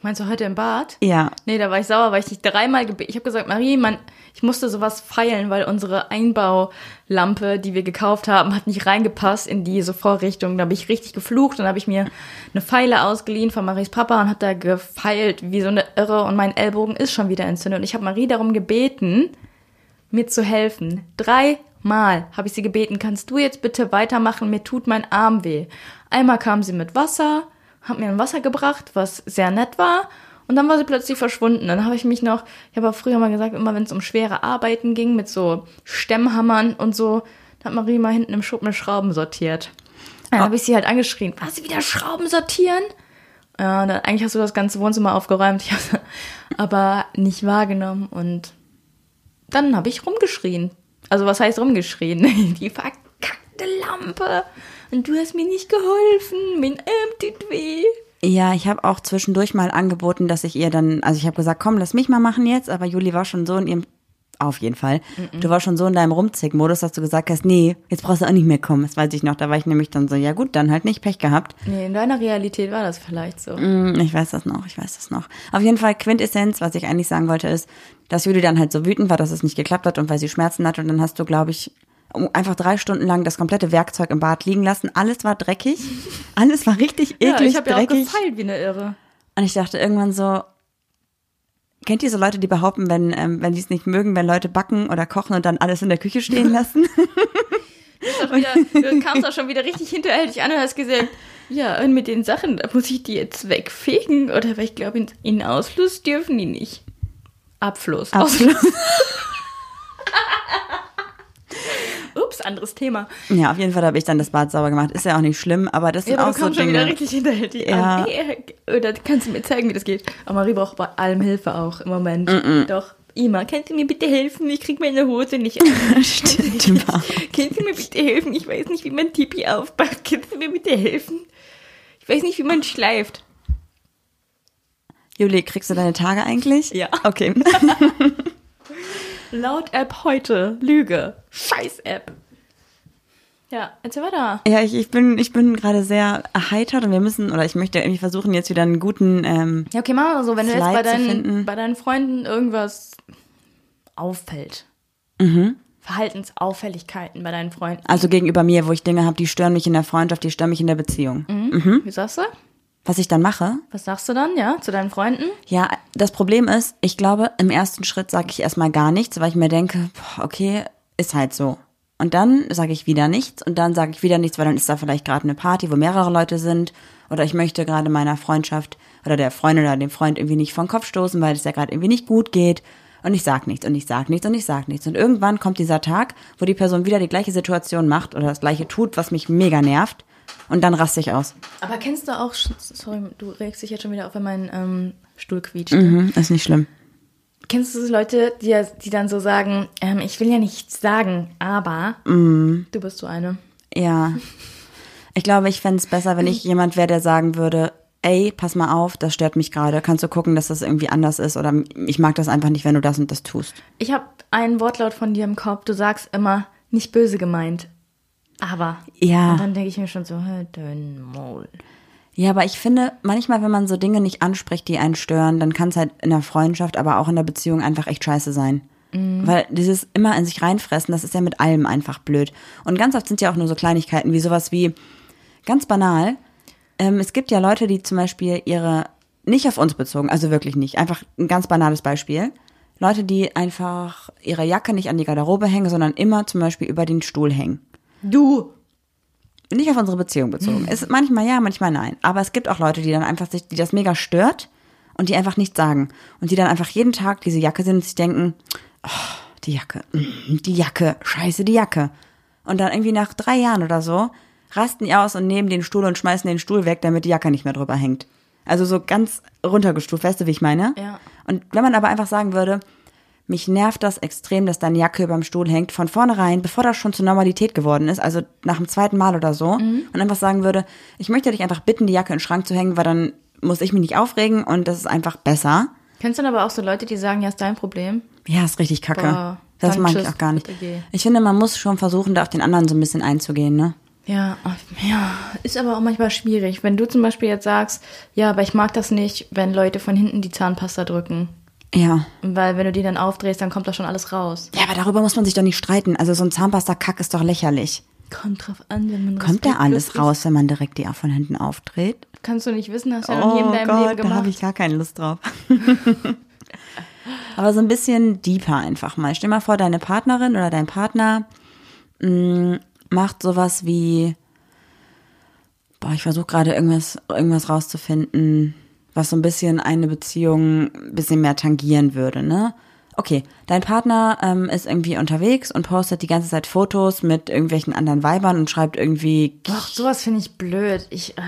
Meinst du heute im Bad? Ja, Nee, da war ich sauer, weil ich dich dreimal gebeten. Ich habe gesagt, Marie, man, ich musste sowas feilen, weil unsere Einbaulampe, die wir gekauft haben, hat nicht reingepasst in diese Vorrichtung. Da habe ich richtig geflucht. Dann habe ich mir eine Pfeile ausgeliehen von Maries Papa und hat da gefeilt wie so eine Irre und mein Ellbogen ist schon wieder entzündet. Und ich habe Marie darum gebeten, mir zu helfen. Dreimal habe ich sie gebeten, kannst du jetzt bitte weitermachen, mir tut mein Arm weh. Einmal kam sie mit Wasser, hat mir ein Wasser gebracht, was sehr nett war. Und dann war sie plötzlich verschwunden. Dann habe ich mich noch, ich habe auch früher mal gesagt, immer wenn es um schwere Arbeiten ging, mit so Stemmhammern und so, da hat Marie mal hinten im Schuppen eine Schrauben sortiert. Dann habe ich sie halt angeschrien, was, sie wieder Schrauben sortieren? Ja, dann, eigentlich hast du das ganze Wohnzimmer aufgeräumt. [laughs] Aber nicht wahrgenommen und dann habe ich rumgeschrien. Also was heißt rumgeschrien? [laughs] Die verkackte Lampe. Und du hast mir nicht geholfen. Mein Arm tut. Ja, ich habe auch zwischendurch mal angeboten, dass ich ihr dann, also ich habe gesagt, komm, lass mich mal machen jetzt, aber Juli war schon so in ihrem auf jeden Fall. Du warst schon so in deinem Rumzick-Modus, dass du gesagt hast, nee, jetzt brauchst du auch nicht mehr kommen. Das weiß ich noch. Da war ich nämlich dann so, ja gut, dann halt nicht Pech gehabt. Nee, in deiner Realität war das vielleicht so. Hm, Ich weiß das noch, ich weiß das noch. Auf jeden Fall Quintessenz, was ich eigentlich sagen wollte, ist, dass Judy dann halt so wütend war, dass es nicht geklappt hat und weil sie Schmerzen hatte. Und dann hast du, glaube ich, einfach drei Stunden lang das komplette Werkzeug im Bad liegen lassen. Alles war dreckig. [laughs] Alles war richtig Ja, eklig ich habe ja auch dreckig. gefeilt wie eine Irre. und ich dachte irgendwann so, kennt ihr so Leute, die behaupten, wenn, ähm, wenn die es nicht mögen, wenn Leute backen oder kochen und dann alles in der Küche stehen lassen? [laughs] Wieder, du kamst auch schon wieder richtig hinterhältig an und hast gesagt, ja, und mit den Sachen, da muss ich die jetzt wegfegen. Oder weil ich glaube, in, in Ausfluss dürfen die nicht. Abfluss. Absolut. [laughs] Ups, anderes Thema. Ja, auf jeden Fall habe ich dann das Bad sauber gemacht. Ist ja auch nicht schlimm, aber das sind Ja, aber auch du so kommst schon wieder Dinge. richtig hinterhältig Ja. an. Ey, Oder kannst du mir zeigen, wie das geht? Aber Marie braucht bei allem Hilfe auch im Moment. Doch. Ima, kannst du mir bitte helfen? Ich krieg meine Hose nicht an. [laughs] Stimmt [laughs] überhaupt. Kannst du mir bitte helfen? Ich weiß nicht, wie man Tipi aufpackt. Kannst du mir bitte helfen? Ich weiß nicht, wie man schleift. Juli, kriegst du deine Tage eigentlich? Ja. Okay. [laughs] Laut App heute. Lüge. Scheiß App. Ja, erzähl weiter. Ja, ich, ich bin, ich bin gerade sehr erheitert und wir müssen, oder ich möchte irgendwie versuchen, jetzt wieder einen guten, ähm, Ja, okay, machen wir so. Wenn du jetzt Slide bei deinen, bei deinen Freunden irgendwas auffällt. Verhaltensauffälligkeiten bei deinen Freunden. also gegenüber mir, wo ich Dinge habe, die stören mich in der Freundschaft, die stören mich in der Beziehung. Wie sagst du? Was ich dann mache? Was sagst du dann, ja, zu deinen Freunden? Ja, das Problem ist, ich glaube, im ersten Schritt sage ich erstmal gar nichts, weil ich mir denke, boah, okay, ist halt so. Und dann sage ich wieder nichts und dann sage ich wieder nichts, weil dann ist da vielleicht gerade eine Party, wo mehrere Leute sind oder ich möchte gerade meiner Freundschaft oder der Freundin oder dem Freund irgendwie nicht den Kopf stoßen, weil es ja gerade irgendwie nicht gut geht. Und ich sag nichts und ich sag nichts und ich sag nichts. Und irgendwann kommt dieser Tag, wo die Person wieder die gleiche Situation macht oder das gleiche tut, was mich mega nervt. Und dann raste ich aus. Aber kennst du auch, sorry, du regst dich jetzt schon wieder auf, wenn mein ähm, Stuhl quietscht. Mhm, ist nicht schlimm. Kennst du so Leute, die, die dann so sagen, ähm, ich will ja nichts sagen, aber du bist so eine. Ja. Ich glaube, ich fände es besser, wenn ich jemand wäre, der sagen würde, ey, pass mal auf, das stört mich gerade. Kannst du gucken, dass das irgendwie anders ist? Oder ich mag das einfach nicht, wenn du das und das tust. Ich habe einen Wortlaut von dir im Kopf, du sagst immer, nicht böse gemeint, aber. Ja. Und dann denke ich mir schon so, dein Maul. Ja, aber ich finde, manchmal, wenn man so Dinge nicht anspricht, die einen stören, dann kann es halt in der Freundschaft, aber auch in der Beziehung einfach echt scheiße sein. Weil dieses immer in sich reinfressen, das ist ja mit allem einfach blöd. Und ganz oft sind ja auch nur so Kleinigkeiten wie sowas wie, ganz banal, ähm, es gibt ja Leute, die zum Beispiel ihre, nicht auf uns bezogen, also wirklich nicht, einfach ein ganz banales Beispiel. Leute, die einfach ihre Jacke nicht an die Garderobe hängen, sondern immer zum Beispiel über den Stuhl hängen Du! Nicht auf unsere Beziehung bezogen. Ist manchmal ja, manchmal nein. Aber es gibt auch Leute, die dann einfach sich, die das mega stört und die einfach nichts sagen. Und die dann einfach jeden Tag diese Jacke sehen und sich denken, oh, die Jacke, mm, die Jacke, scheiße, die Jacke. Und dann irgendwie nach drei Jahren oder so rasten die aus und nehmen den Stuhl und schmeißen den Stuhl weg, damit die Jacke nicht mehr drüber hängt. Also so ganz runtergestuft, weißt du, wie ich meine? Ja. Und wenn man aber einfach sagen würde, mich nervt das extrem, dass deine Jacke überm Stuhl hängt, von vornherein, bevor das schon zur Normalität geworden ist, also nach dem zweiten Mal oder so, und einfach sagen würde, ich möchte dich einfach bitten, die Jacke in den Schrank zu hängen, weil dann muss ich mich nicht aufregen und das ist einfach besser. Kennst du dann aber auch so Leute, die sagen, ja, ist dein Problem? Ja, ist richtig kacke. Boah, das mag ich auch gar nicht. Ich finde, man muss schon versuchen, da auf den anderen so ein bisschen einzugehen, ne? Ja, ja, ist aber auch manchmal schwierig. Wenn du zum Beispiel jetzt sagst, ja, aber ich mag das nicht, wenn Leute von hinten die Zahnpasta drücken. Ja. Weil wenn du die dann aufdrehst, dann kommt da schon alles raus. Ja, aber darüber muss man sich doch nicht streiten. Also so ein Zahnpasta-Kack ist doch lächerlich. Kommt drauf an, wenn man Kommt da alles raus, wenn man direkt die auch von hinten aufdreht? Kannst du nicht wissen, hast du ja noch nie in deinem Leben Oh da gemacht. habe ich gar keine Lust drauf. [laughs] Aber so ein bisschen deeper einfach mal. Stell mal vor, deine Partnerin oder dein Partner mh, macht sowas wie, boah, ich versuche gerade irgendwas, irgendwas rauszufinden, was so ein bisschen eine Beziehung ein bisschen mehr tangieren würde, ne? Okay, dein Partner ähm, ist irgendwie unterwegs und postet die ganze Zeit Fotos mit irgendwelchen anderen Weibern und schreibt irgendwie Ach, sowas finde ich blöd. Ich, äh,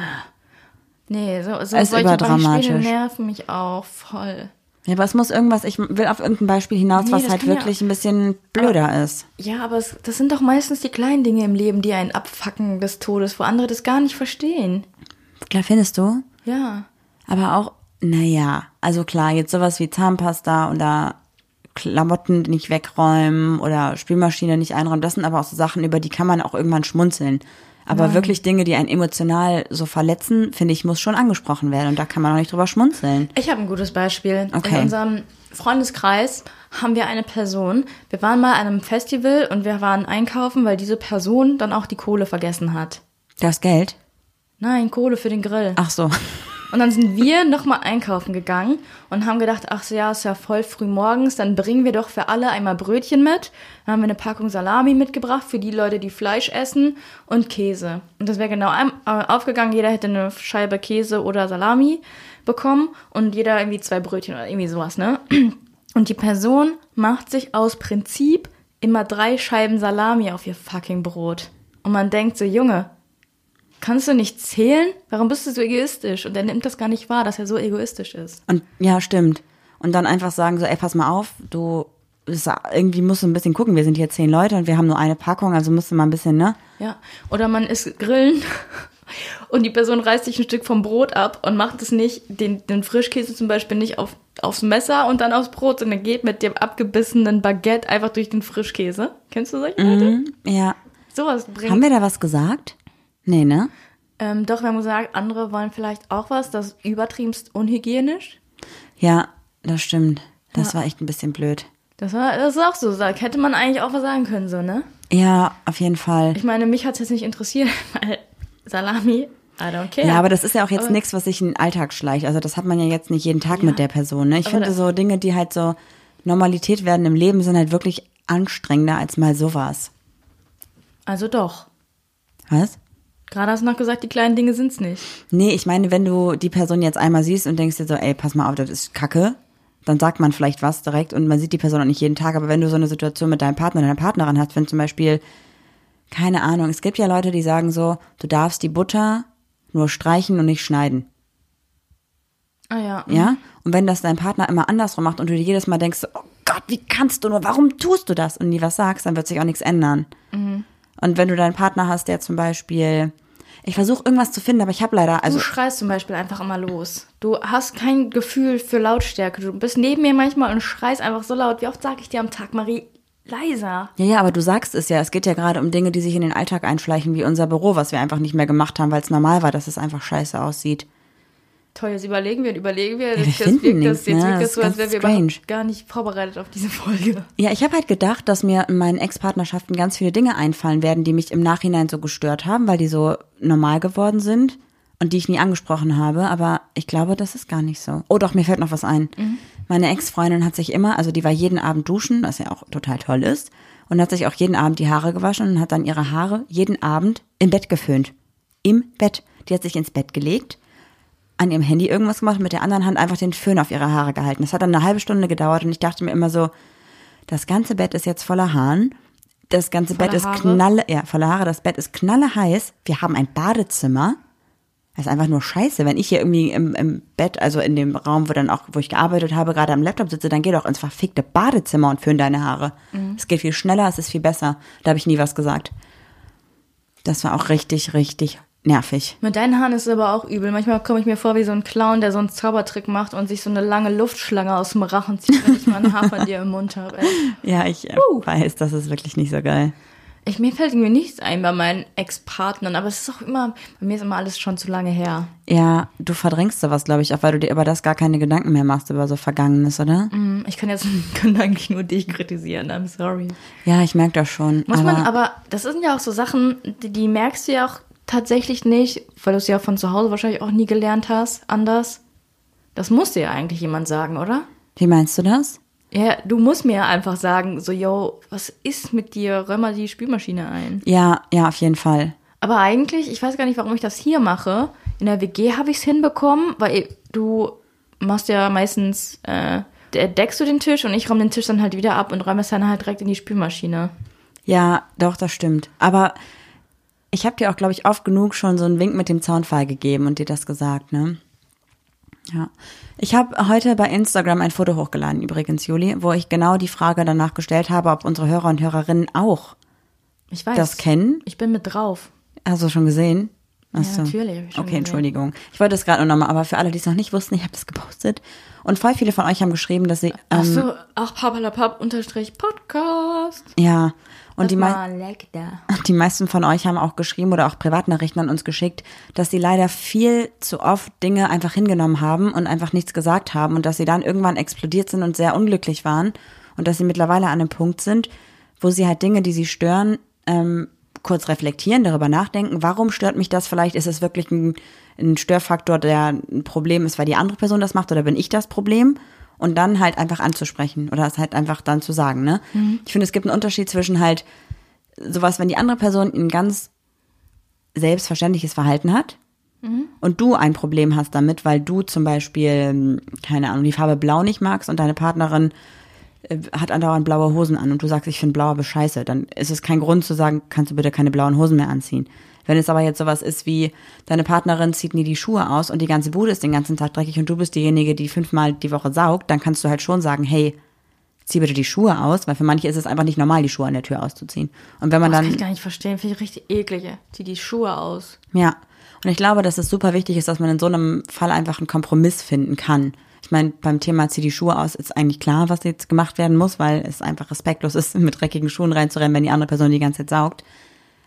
nee, so, so ist solche. Beispiele nerven mich auch voll. Ja, aber es muss irgendwas, ich will auf irgendein Beispiel hinaus, Nee, was halt kann ja- wirklich ein bisschen blöder ist. Ja, aber es, das sind doch meistens die kleinen Dinge im Leben, die einen abfacken des Todes, wo andere das gar nicht verstehen. Klar, findest du? Ja. Aber auch, naja, also klar, jetzt sowas wie Zahnpasta oder Klamotten nicht wegräumen oder Spülmaschine nicht einräumen. Das sind aber auch so Sachen, über die kann man auch irgendwann schmunzeln. Aber wirklich Dinge, die einen emotional so verletzen, finde ich, muss schon angesprochen werden. Und da kann man auch nicht drüber schmunzeln. Ich habe ein gutes Beispiel. Okay. In unserem Freundeskreis haben wir eine Person. Wir waren mal an einem Festival und wir waren einkaufen, weil diese Person dann auch die Kohle vergessen hat. Das Geld? Nein, Kohle für den Grill. Ach so. Und dann sind wir nochmal einkaufen gegangen und haben gedacht, ach so, ja, ist ja voll früh morgens, dann bringen wir doch für alle einmal Brötchen mit. Dann haben wir eine Packung Salami mitgebracht für die Leute, die Fleisch essen und Käse. Und das wäre genau äh, aufgegangen, jeder hätte eine Scheibe Käse oder Salami bekommen und jeder irgendwie zwei Brötchen oder irgendwie sowas, ne? Und die Person macht sich aus Prinzip immer drei Scheiben Salami auf ihr fucking Brot. Und man denkt so, Junge, kannst du nicht zählen? Warum bist du so egoistisch? Und er nimmt das gar nicht wahr, dass er so egoistisch ist. Und ja, stimmt. Und dann einfach sagen so, ey, pass mal auf, du irgendwie musst du ein bisschen gucken. Wir sind hier zehn Leute und wir haben nur eine Packung, also musst du mal ein bisschen, ne? Ja. Oder man isst Grillen [laughs] und die Person reißt sich ein Stück vom Brot ab und macht es nicht, den, den Frischkäse zum Beispiel nicht auf, aufs Messer und dann aufs Brot, sondern geht mit dem abgebissenen Baguette einfach durch den Frischkäse. Kennst du solche Leute? Ja. Sowas bringt. Haben wir da was gesagt? Nee, ne? ähm, doch, wir haben gesagt, andere wollen vielleicht auch was, das ist übertriebenst unhygienisch. Ja, das stimmt. Das war echt ein bisschen blöd. Das war, das ist auch so, hätte man eigentlich auch was sagen können, so, ne? Ja, auf jeden Fall. Ich meine, mich hat es jetzt nicht interessiert, [laughs] weil Salami, I don't care. Ja, aber das ist ja auch jetzt nichts, was sich in den Alltag schleicht. Also das hat man ja jetzt nicht jeden Tag mit der Person. Ne? Ich Aber finde so Dinge, die halt so Normalität werden im Leben, sind halt wirklich anstrengender als mal sowas. Also doch. Was? Gerade hast du noch gesagt, die kleinen Dinge sind's nicht. Nee, ich meine, wenn du die Person jetzt einmal siehst und denkst dir so, ey, pass mal auf, das ist Kacke, dann sagt man vielleicht was direkt und man sieht die Person auch nicht jeden Tag. Aber wenn du so eine Situation mit deinem Partner, deiner Partnerin hast, wenn zum Beispiel, keine Ahnung, es gibt ja Leute, die sagen so, du darfst die Butter nur streichen und nicht schneiden. Ah ja. Ja? Und wenn das dein Partner immer andersrum macht und du dir jedes Mal denkst, so, oh Gott, wie kannst du nur, warum tust du das? Und nie was sagst, dann wird sich auch nichts ändern. Und wenn du deinen Partner hast, der zum Beispiel, ich versuche irgendwas zu finden, aber ich habe leider, also du schreist zum Beispiel einfach immer los. Du hast kein Gefühl für Lautstärke. Du bist neben mir manchmal und schreist einfach so laut. Wie oft sage ich dir am Tag, Marie, leiser? Ja, ja, aber du sagst es ja. Es geht ja gerade um Dinge, die sich in den Alltag einschleichen, wie unser Büro, was wir einfach nicht mehr gemacht haben, weil es normal war, dass es einfach scheiße aussieht. Toll, jetzt überlegen wir und überlegen wir. wir das finden wirkt, das, jetzt ne? wirkt Das so, als wären wir überhaupt gar nicht vorbereitet auf diese Folge. Ja, ich habe halt gedacht, dass mir in meinen Ex-Partnerschaften ganz viele Dinge einfallen werden, die mich im Nachhinein so gestört haben, weil die so normal geworden sind und die ich nie angesprochen habe. Aber ich glaube, das ist gar nicht so. Oh doch, mir fällt noch was ein. Meine Ex-Freundin hat sich immer, also die war jeden Abend duschen, was ja auch total toll ist, und hat sich auch jeden Abend die Haare gewaschen und hat dann ihre Haare jeden Abend im Bett geföhnt. Im Bett. Die hat sich ins Bett gelegt, an ihrem Handy irgendwas gemacht und mit der anderen Hand einfach den Föhn auf ihre Haare gehalten. Das hat dann eine halbe Stunde gedauert und ich dachte mir immer so, das ganze Bett ist jetzt voller Haaren. Das ganze Voller Bett ist Haare? knalle, ja, voller Haare. Das Bett ist knalle heiß. Wir haben ein Badezimmer. Das ist einfach nur scheiße. Wenn ich hier irgendwie im, im Bett, also in dem Raum, wo dann auch, wo ich gearbeitet habe, gerade am Laptop sitze, dann geh doch ins verfickte Badezimmer und föhn deine Haare. Mhm. Es geht viel schneller, es ist viel besser. Da habe ich nie was gesagt. Das war auch richtig, richtig nervig. Mit deinen Haaren ist es aber auch übel. Manchmal komme ich mir vor wie so ein Clown, der so einen Zaubertrick macht und sich so eine lange Luftschlange aus dem Rachen zieht, wenn ich mal ein Haar von dir im Mund habe. ey. [laughs] Ja, ich äh, weiß, das ist wirklich nicht so geil. Ich, mir fällt irgendwie nichts ein bei meinen Ex-Partnern, aber es ist auch immer, bei mir ist immer alles schon zu lange her. Ja, du verdrängst sowas, glaube ich, auch weil du dir über das gar keine Gedanken mehr machst, über so Vergangenes, oder? Hm, Ich kann jetzt [laughs] kann eigentlich nur dich kritisieren, I'm sorry. Ja, ich merke das schon. Muss aber, man, aber das sind ja auch so Sachen, die, die merkst du ja auch tatsächlich nicht, weil du es ja von zu Hause wahrscheinlich auch nie gelernt hast, anders. Das muss dir ja eigentlich jemand sagen, oder? Wie meinst du das? Ja, du musst mir ja einfach sagen, so, yo, was ist mit dir? Räum mal die Spülmaschine ein. Ja, ja, auf jeden Fall. Aber eigentlich, ich weiß gar nicht, warum ich das hier mache. In der WG habe ich es hinbekommen, weil du machst ja meistens, äh, deckst du den Tisch und ich räume den Tisch dann halt wieder ab und räume es dann halt direkt in die Spülmaschine. Ja, doch, das stimmt. Aber ich habe dir auch, glaube ich, oft genug schon so einen Wink mit dem Zaunpfahl gegeben und dir das gesagt, ne? Ja. Ich habe heute bei Instagram ein Foto hochgeladen, übrigens, Juli, wo ich genau die Frage danach gestellt habe, ob unsere Hörer und Hörerinnen auch Ich weiß. das kennen. Ich bin mit drauf. Hast du schon gesehen? Ach so. natürlich, Okay. Entschuldigung. Ich wollte es gerade nur nochmal, aber für alle, die es noch nicht wussten, ich habe das gepostet. Und voll viele von euch haben geschrieben, dass sie, Ach ähm, so, ach, papalapap unterstrich Podcast. ja, und die, mei [laughs] die meisten von euch haben auch geschrieben oder auch Privatnachrichten an uns geschickt, dass sie leider viel zu oft Dinge einfach hingenommen haben und einfach nichts gesagt haben und dass sie dann irgendwann explodiert sind und sehr unglücklich waren und dass sie mittlerweile an einem Punkt sind, wo sie halt Dinge, die sie stören, ähm, kurz reflektieren, darüber nachdenken, warum stört mich das vielleicht? Ist es wirklich ein, ein Störfaktor, der ein Problem ist, weil die andere Person das macht oder bin ich das Problem? Und dann halt einfach anzusprechen oder es halt einfach dann zu sagen, ne? Ich finde, es gibt einen Unterschied zwischen halt sowas, wenn die andere Person ein ganz selbstverständliches Verhalten hat und du ein Problem hast damit, weil du zum Beispiel, keine Ahnung, die Farbe blau nicht magst und deine Partnerin äh, hat andauernd blaue Hosen an und du sagst, ich finde blau aber scheiße, dann ist es kein Grund zu sagen, kannst du bitte keine blauen Hosen mehr anziehen. Wenn es aber jetzt sowas ist wie, deine Partnerin zieht nie die Schuhe aus und die ganze Bude ist den ganzen Tag dreckig und du bist diejenige, die fünfmal die Woche saugt, dann kannst du halt schon sagen, hey, zieh bitte die Schuhe aus, weil für manche ist es einfach nicht normal, die Schuhe an der Tür auszuziehen. Und wenn man Das dann kann ich gar nicht verstehen, finde ich richtig eklig. Zieh die Schuhe aus. ja, und ich glaube, dass es super wichtig ist, dass man in so einem Fall einfach einen Kompromiss finden kann. Ich meine, beim Thema zieh die Schuhe aus ist eigentlich klar, was jetzt gemacht werden muss, weil es einfach respektlos ist, [laughs] mit dreckigen Schuhen reinzurennen, wenn die andere Person die ganze Zeit saugt.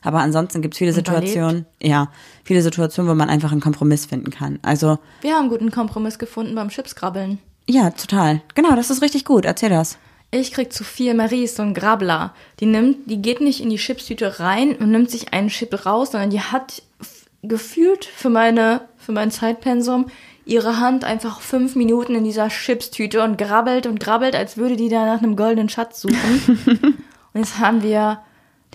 Aber ansonsten gibt es viele. Situationen, ja, viele Situationen, wo man einfach einen Kompromiss finden kann. Also, Wir haben einen guten Kompromiss gefunden beim Chipskrabbeln. ja, total. Genau, das ist richtig gut. Erzähl das. Ich krieg zu viel. Marie ist so ein Grabbler. Die nimmt, die geht nicht in die Chipstüte rein und nimmt sich einen Chip raus, sondern die hat gefühlt für meine, für mein Zeitpensum ihre Hand einfach fünf Minuten in dieser Chipstüte und grabbelt und grabbelt, als würde die da nach einem goldenen Schatz suchen. [laughs] und jetzt haben wir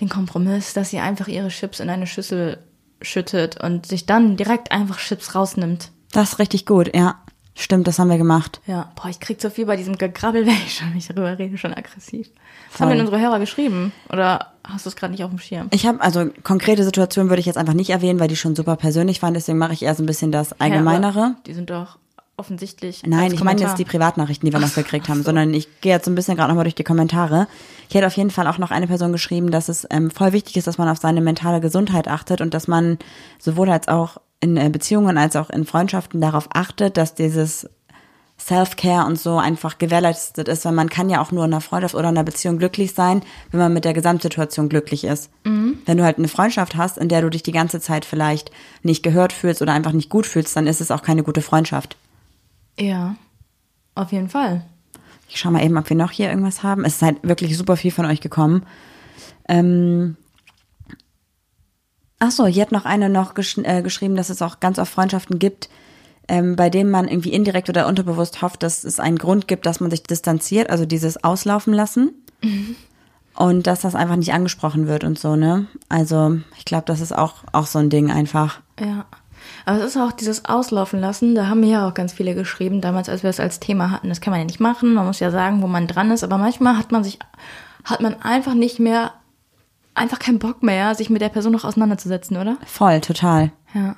den Kompromiss, dass sie einfach ihre Chips in eine Schüssel schüttet und sich dann direkt einfach Chips rausnimmt. Das ist richtig gut, ja. Stimmt, das haben wir gemacht. Ja, boah, ich krieg so viel bei diesem Gegrabbel, [laughs] wenn ich schon nicht darüber rede, schon aggressiv. Was Voll. haben denn unsere Hörer geschrieben? Oder hast du es gerade nicht auf dem Schirm? Ich habe, also konkrete Situationen würde ich jetzt einfach nicht erwähnen, weil die schon super persönlich waren, deswegen mache ich eher so ein bisschen das Allgemeinere. Ja, die sind doch offensichtlich. Nein, ich meine jetzt die Privatnachrichten, die wir noch gekriegt haben, sondern ich gehe jetzt so ein bisschen gerade nochmal durch die Kommentare. Ich hätte auf jeden Fall auch noch eine Person geschrieben, dass es ähm, voll wichtig ist, dass man auf seine mentale Gesundheit achtet und dass man sowohl als auch in äh, Beziehungen als auch in Freundschaften darauf achtet, dass dieses Self-Care und so einfach gewährleistet ist, weil man kann ja auch nur in einer Freundschaft oder in einer Beziehung glücklich sein, wenn man mit der Gesamtsituation glücklich ist. Wenn du halt eine Freundschaft hast, in der du dich die ganze Zeit vielleicht nicht gehört fühlst oder einfach nicht gut fühlst, dann ist es auch keine gute Freundschaft. Ja, auf jeden Fall. Ich schau mal eben, ob wir noch hier irgendwas haben. Es ist halt wirklich super viel von euch gekommen. Ähm Ach so, hier hat noch eine noch gesch äh, geschrieben, dass es auch ganz oft Freundschaften gibt, ähm, bei denen man irgendwie indirekt oder unterbewusst hofft, dass es einen Grund gibt, dass man sich distanziert, also dieses Auslaufen lassen. Und dass das einfach nicht angesprochen wird und so, ne? Also, ich glaube, das ist auch, auch so ein Ding einfach. Ja. Aber es ist auch dieses Auslaufen lassen, da haben mir ja auch ganz viele geschrieben, damals, als wir es als Thema hatten. Das kann man ja nicht machen, man muss ja sagen, wo man dran ist, aber manchmal hat man sich, hat man einfach nicht mehr, einfach keinen Bock mehr, sich mit der Person noch auseinanderzusetzen, oder? Voll, total. Ja.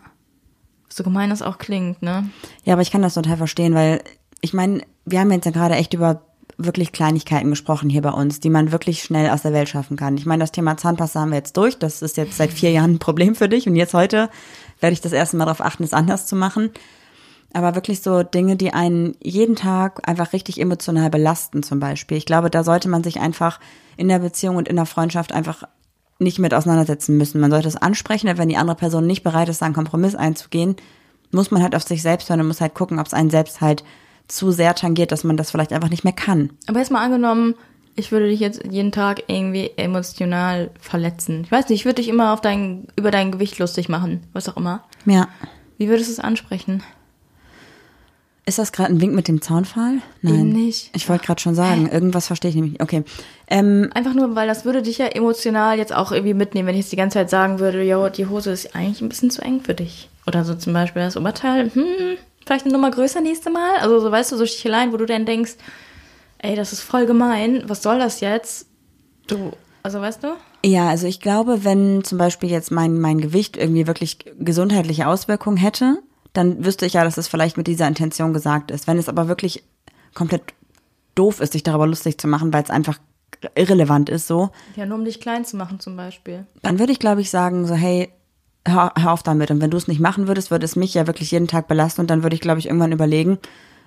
So gemein das auch klingt, ne? Ja, aber ich kann das total verstehen, weil ich meine, wir haben jetzt ja gerade echt über wirklich Kleinigkeiten gesprochen hier bei uns, die man wirklich schnell aus der Welt schaffen kann. Ich meine, das Thema Zahnpasta haben wir jetzt durch. Das ist jetzt seit vier Jahren ein Problem für dich. Und jetzt heute werde ich das erste Mal darauf achten, es anders zu machen. Aber wirklich so Dinge, die einen jeden Tag einfach richtig emotional belasten zum Beispiel. Ich glaube, da sollte man sich einfach in der Beziehung und in der Freundschaft einfach nicht mit auseinandersetzen müssen. Man sollte es ansprechen, wenn die andere Person nicht bereit ist, einen Kompromiss einzugehen, muss man halt auf sich selbst hören und muss halt gucken, ob es einen selbst halt zu sehr tangiert, dass man das vielleicht einfach nicht mehr kann. Aber jetzt mal angenommen, ich würde dich jetzt jeden Tag irgendwie emotional verletzen. Ich weiß nicht, ich würde dich immer auf dein, über dein Gewicht lustig machen, was auch immer. Ja. Wie würdest du es ansprechen? Ist das gerade ein Wink mit dem Zaunfall? Nein. Eben nicht. Ich wollte gerade schon sagen, irgendwas verstehe ich nämlich. nicht. Okay. Ähm, Einfach nur, weil das würde dich ja emotional jetzt auch irgendwie mitnehmen, wenn ich jetzt die ganze Zeit sagen würde, jo, die Hose ist eigentlich ein bisschen zu eng für dich. Oder so zum Beispiel das Oberteil, hm, vielleicht eine Nummer größer nächste Mal. Also so weißt du, so Sticheleien, wo du dann denkst, ey, das ist voll gemein, was soll das jetzt? Du, also weißt du? Ja, also ich glaube, wenn zum Beispiel jetzt mein, mein Gewicht irgendwie wirklich gesundheitliche Auswirkungen hätte, dann wüsste ich ja, dass es vielleicht mit dieser Intention gesagt ist. Wenn es aber wirklich komplett doof ist, sich darüber lustig zu machen, weil es einfach irrelevant ist, so, Ja, nur um dich klein zu machen zum Beispiel. dann würde ich, glaube ich, sagen, so, hey, hör, hör auf damit. Und wenn du es nicht machen würdest, würde es mich ja wirklich jeden Tag belasten und dann würde ich, glaube ich, irgendwann überlegen,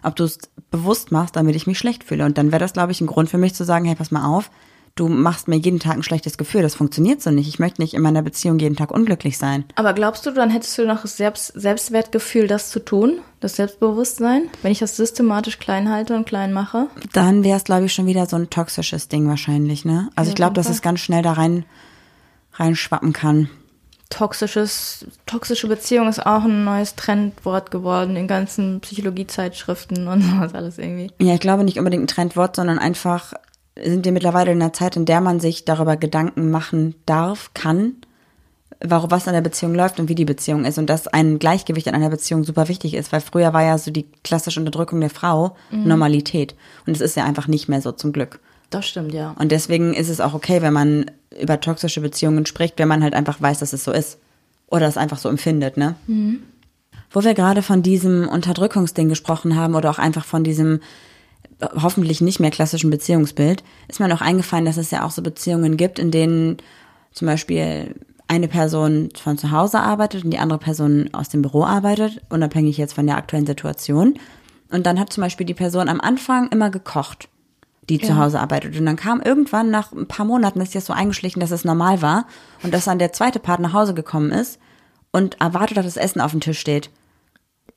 ob du es bewusst machst, damit ich mich schlecht fühle. Und dann wäre das, glaube ich, ein Grund für mich zu sagen, hey, pass mal auf, du machst mir jeden Tag ein schlechtes Gefühl. Das funktioniert so nicht. Ich möchte nicht in meiner Beziehung jeden Tag unglücklich sein. Aber glaubst du, dann hättest du noch das Selbst Selbstwertgefühl, das zu tun? Das Selbstbewusstsein? Wenn ich das systematisch klein halte und klein mache? Dann wäre es, glaube ich, schon wieder so ein toxisches Ding wahrscheinlich, ne? Also Ja, ich glaube, dass es ganz schnell da rein reinschwappen kann. Toxisches, toxische Beziehung ist auch ein neues Trendwort geworden in ganzen Psychologiezeitschriften und [laughs] sowas alles irgendwie. Ja, ich glaube nicht unbedingt ein Trendwort, sondern einfach sind wir mittlerweile in einer Zeit, in der man sich darüber Gedanken machen darf, kann, warum was an der Beziehung läuft und wie die Beziehung ist und dass ein Gleichgewicht in einer Beziehung super wichtig ist, weil früher war ja so die klassische Unterdrückung der Frau Normalität und es ist ja einfach nicht mehr so zum Glück. Das stimmt, ja. Und deswegen ist es auch okay, wenn man über toxische Beziehungen spricht, wenn man halt einfach weiß, dass es so ist. Oder es einfach so empfindet, ne? Wo wir gerade von diesem Unterdrückungsding gesprochen haben oder auch einfach von diesem hoffentlich nicht mehr klassischen Beziehungsbild, ist mir noch eingefallen, dass es ja auch so Beziehungen gibt, in denen zum Beispiel eine Person von zu Hause arbeitet und die andere Person aus dem Büro arbeitet, unabhängig jetzt von der aktuellen Situation. Und dann hat zum Beispiel die Person am Anfang immer gekocht die zu Hause arbeitet. Und dann kam irgendwann nach ein paar Monaten, ist jetzt so eingeschlichen, dass es normal war und dass dann der zweite Part nach Hause gekommen ist und erwartet hat, dass Essen auf dem Tisch steht.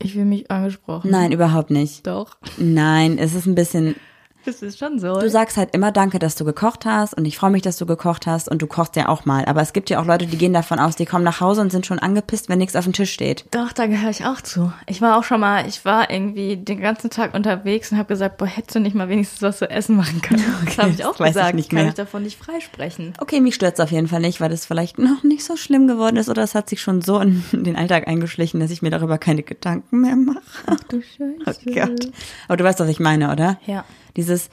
Ich will mich angesprochen. Nein, überhaupt nicht. Doch. Nein, es ist ein bisschen. Das ist schon so. Du sagst halt immer Danke, dass du gekocht hast und ich freue mich, dass du gekocht hast und du kochst ja auch mal. Aber es gibt ja auch Leute, die gehen davon aus, die kommen nach Hause und sind schon angepisst, wenn nichts auf dem Tisch steht. Doch, da gehöre ich auch zu. Ich war auch schon mal, ich war irgendwie den ganzen Tag unterwegs und habe gesagt, boah, hättest du nicht mal wenigstens was zu essen machen können. [laughs] das habe ich auch weiß ich gesagt. nicht Kann mehr. ich davon nicht freisprechen. Okay, mich stört's auf jeden Fall nicht, weil das vielleicht noch nicht so schlimm geworden ist oder es hat sich schon so in [laughs] den Alltag eingeschlichen, dass ich mir darüber keine Gedanken mehr mache. Du [laughs] Oh Gott. Aber du weißt, was ich meine, oder? Ja. Dieses,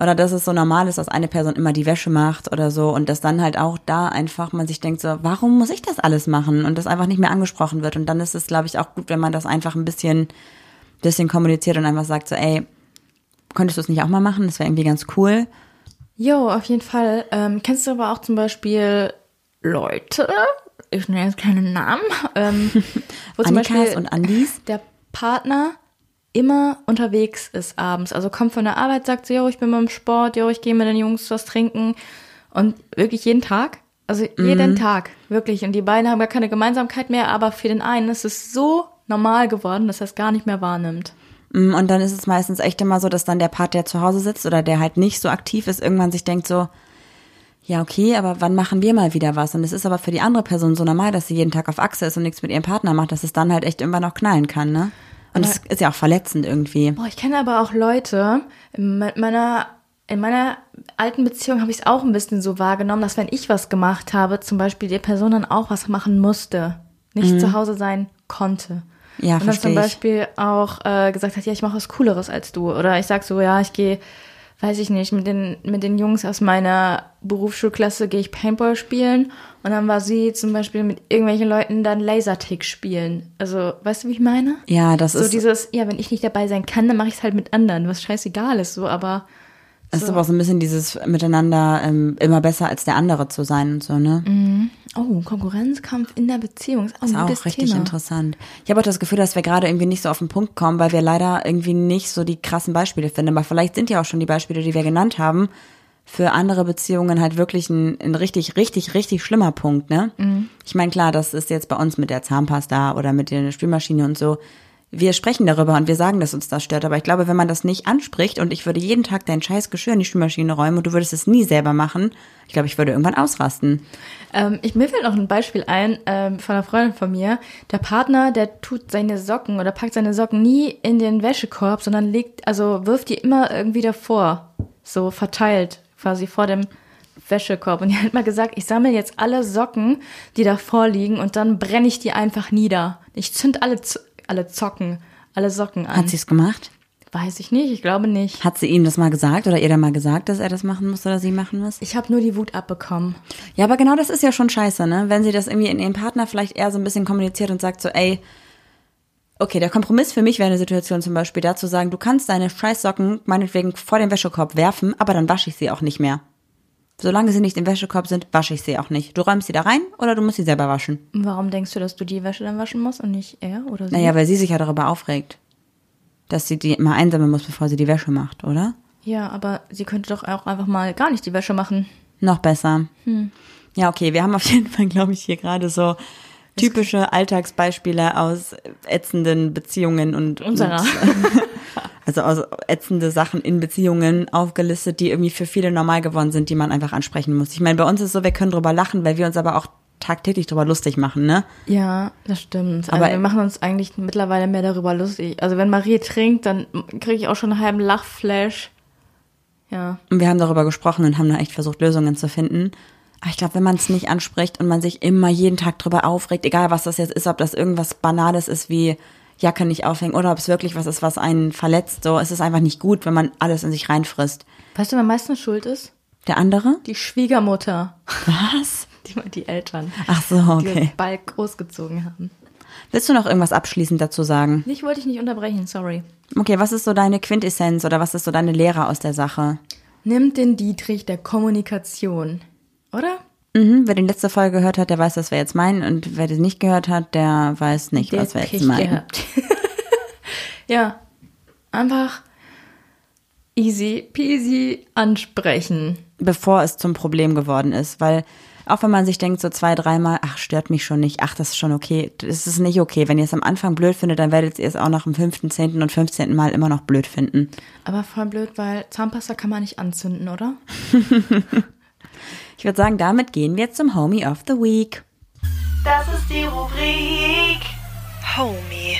oder dass es so normal ist, dass eine Person immer die Wäsche macht oder so und dass dann halt auch da einfach man sich denkt so, warum muss ich das alles machen und das einfach nicht mehr angesprochen wird und dann ist es, glaube ich, auch gut, wenn man das einfach ein bisschen, bisschen kommuniziert und einfach sagt so, ey, könntest du es nicht auch mal machen? Das wäre irgendwie ganz cool. Jo, auf jeden Fall. Ähm, kennst du aber auch zum Beispiel Leute, ich nenne jetzt keine Namen, ähm, wo zum [laughs] Annikas Beispiel und Andis. der Partner immer unterwegs ist abends. Also kommt von der Arbeit, sagt so, jo, ich bin beim Sport, jo, ich gehe mit den Jungs was trinken. Und wirklich jeden Tag. Also jeden Tag, wirklich. Und die beiden haben gar keine Gemeinsamkeit mehr, aber für den einen ist es so normal geworden, dass er es gar nicht mehr wahrnimmt. Mm, Und dann ist es meistens echt immer so, dass dann der Part, der zu Hause sitzt oder der halt nicht so aktiv ist, irgendwann sich denkt so, ja, okay, aber wann machen wir mal wieder was? Und es ist aber für die andere Person so normal, dass sie jeden Tag auf Achse ist und nichts mit ihrem Partner macht, dass es dann halt echt irgendwann auch knallen kann, ne? Und das ist ja auch verletzend irgendwie. Boah, ich kenne aber auch Leute, in me- meiner, in meiner alten Beziehung habe ich es auch ein bisschen so wahrgenommen, dass wenn ich was gemacht habe, zum Beispiel die Person dann auch was machen musste, nicht zu Hause sein konnte. Ja, Und dann zum ich. Beispiel auch äh, gesagt hat, ja, ich mache was Cooleres als du. Oder ich sag so, ja, ich gehe, weiß ich nicht, mit den, mit den Jungs aus meiner Berufsschulklasse gehe ich Paintball spielen. Und dann war sie zum Beispiel mit irgendwelchen Leuten dann Lasertick spielen. Also, weißt du, wie ich meine? Ja, das So ist, dieses, ja, wenn ich nicht dabei sein kann, dann mache ich es halt mit anderen, was scheißegal ist, so, aber das ist aber auch so ein bisschen dieses Miteinander ähm, immer besser als der andere zu sein und so, ne? oh, Konkurrenzkampf in der Beziehung ist auch ist ein auch richtig Thema. interessant. Ich habe auch das Gefühl, dass wir gerade irgendwie nicht so auf den Punkt kommen, weil wir leider irgendwie nicht so die krassen Beispiele finden. Aber vielleicht sind ja auch schon die Beispiele, die wir genannt haben, für andere Beziehungen halt wirklich ein, ein richtig, richtig, richtig schlimmer Punkt, ne? Ich meine, klar, das ist jetzt bei uns mit der Zahnpasta oder mit der Spülmaschine und so. Wir sprechen darüber und wir sagen, dass uns das stört. Aber ich glaube, wenn man das nicht anspricht und ich würde jeden Tag dein scheiß Geschirr in die Spülmaschine räumen und du würdest es nie selber machen, ich glaube, ich würde irgendwann ausrasten. Ähm, ich, mir fällt noch ein Beispiel ein ähm, von einer Freundin von mir. Der Partner, der tut seine Socken oder packt seine Socken nie in den Wäschekorb, sondern legt, also wirft die immer irgendwie davor, so verteilt, quasi vor dem Wäschekorb. Und die hat mal gesagt, ich sammle jetzt alle Socken, die davor liegen und dann brenne ich die einfach nieder. Ich zünd alle, alle Zocken, alle Socken an. Hat sie es gemacht? Weiß ich nicht, ich glaube nicht. Hat sie ihm das mal gesagt oder ihr da mal gesagt, dass er das machen muss oder sie machen muss? Ich habe nur die Wut abbekommen. Ja, aber genau das ist ja schon scheiße, ne? Wenn sie das irgendwie in ihrem Partner vielleicht eher so ein bisschen kommuniziert und sagt so, ey, okay, der Kompromiss für mich wäre eine Situation zum Beispiel da zu sagen, du kannst deine Scheißsocken meinetwegen vor den Wäschekorb werfen, aber dann wasche ich sie auch nicht mehr. Solange sie nicht im Wäschekorb sind, wasche ich sie auch nicht. Du räumst sie da rein oder du musst sie selber waschen. Warum denkst du, dass du die Wäsche dann waschen musst und nicht er oder sie? Naja, weil sie sich ja darüber aufregt, dass sie die immer einsammeln muss, bevor sie die Wäsche macht, oder? Ja, aber sie könnte doch auch einfach mal gar nicht die Wäsche machen. Noch besser. Ja, okay, wir haben auf jeden Fall, glaube ich, hier gerade so typische Alltagsbeispiele aus ätzenden Beziehungen und Unserer. und, [laughs] also aus ätzende Sachen in Beziehungen aufgelistet, die irgendwie für viele normal geworden sind, die man einfach ansprechen muss. Ich meine, bei uns ist es so, wir können drüber lachen, weil wir uns aber auch tagtäglich drüber lustig machen, ne? Ja, das stimmt. Aber- Aber wir machen uns eigentlich mittlerweile mehr darüber lustig. Also wenn Marie trinkt, dann kriege ich auch schon einen halben Lachflash. Ja. Und wir haben darüber gesprochen und haben da echt versucht, Lösungen zu finden. Aber ich glaube, wenn man es nicht anspricht und man sich immer jeden Tag drüber aufregt, egal was das jetzt ist, ob das irgendwas Banales ist wie Jacke nicht aufhängen oder ob es wirklich was ist, was einen verletzt, so es ist einfach nicht gut, wenn man alles in sich reinfrisst. Weißt du, wer meistens schuld ist? Der andere? Die Schwiegermutter. Was? Die, die Eltern. Ach so, Die okay. uns bald großgezogen haben. Willst du noch irgendwas abschließend dazu sagen? Dich wollte ich nicht unterbrechen, sorry. Okay, was ist so deine Quintessenz oder was ist so deine Lehre aus der Sache? Nimmt den Dietrich der Kommunikation. Oder? Mhm, wer die letzte Folge gehört hat, der weiß, was wir jetzt meinen. Und wer die nicht gehört hat, der weiß nicht, Der was wir jetzt meinen. gehabt. [laughs] ja. Einfach easy peasy ansprechen. bevor es zum Problem geworden ist, weil auch wenn man sich denkt so zwei, dreimal, ach, stört mich schon nicht, ach, das ist schon okay, das ist nicht okay. Wenn ihr es am Anfang blöd findet, dann werdet ihr es auch nach dem fünften, zehnten und fünfzehnten Mal immer noch blöd finden. Aber voll blöd, weil Zahnpasta kann man nicht anzünden, oder? [laughs] Ich würde sagen, damit gehen wir zum Homie of the Week. Das ist die Rubrik Homie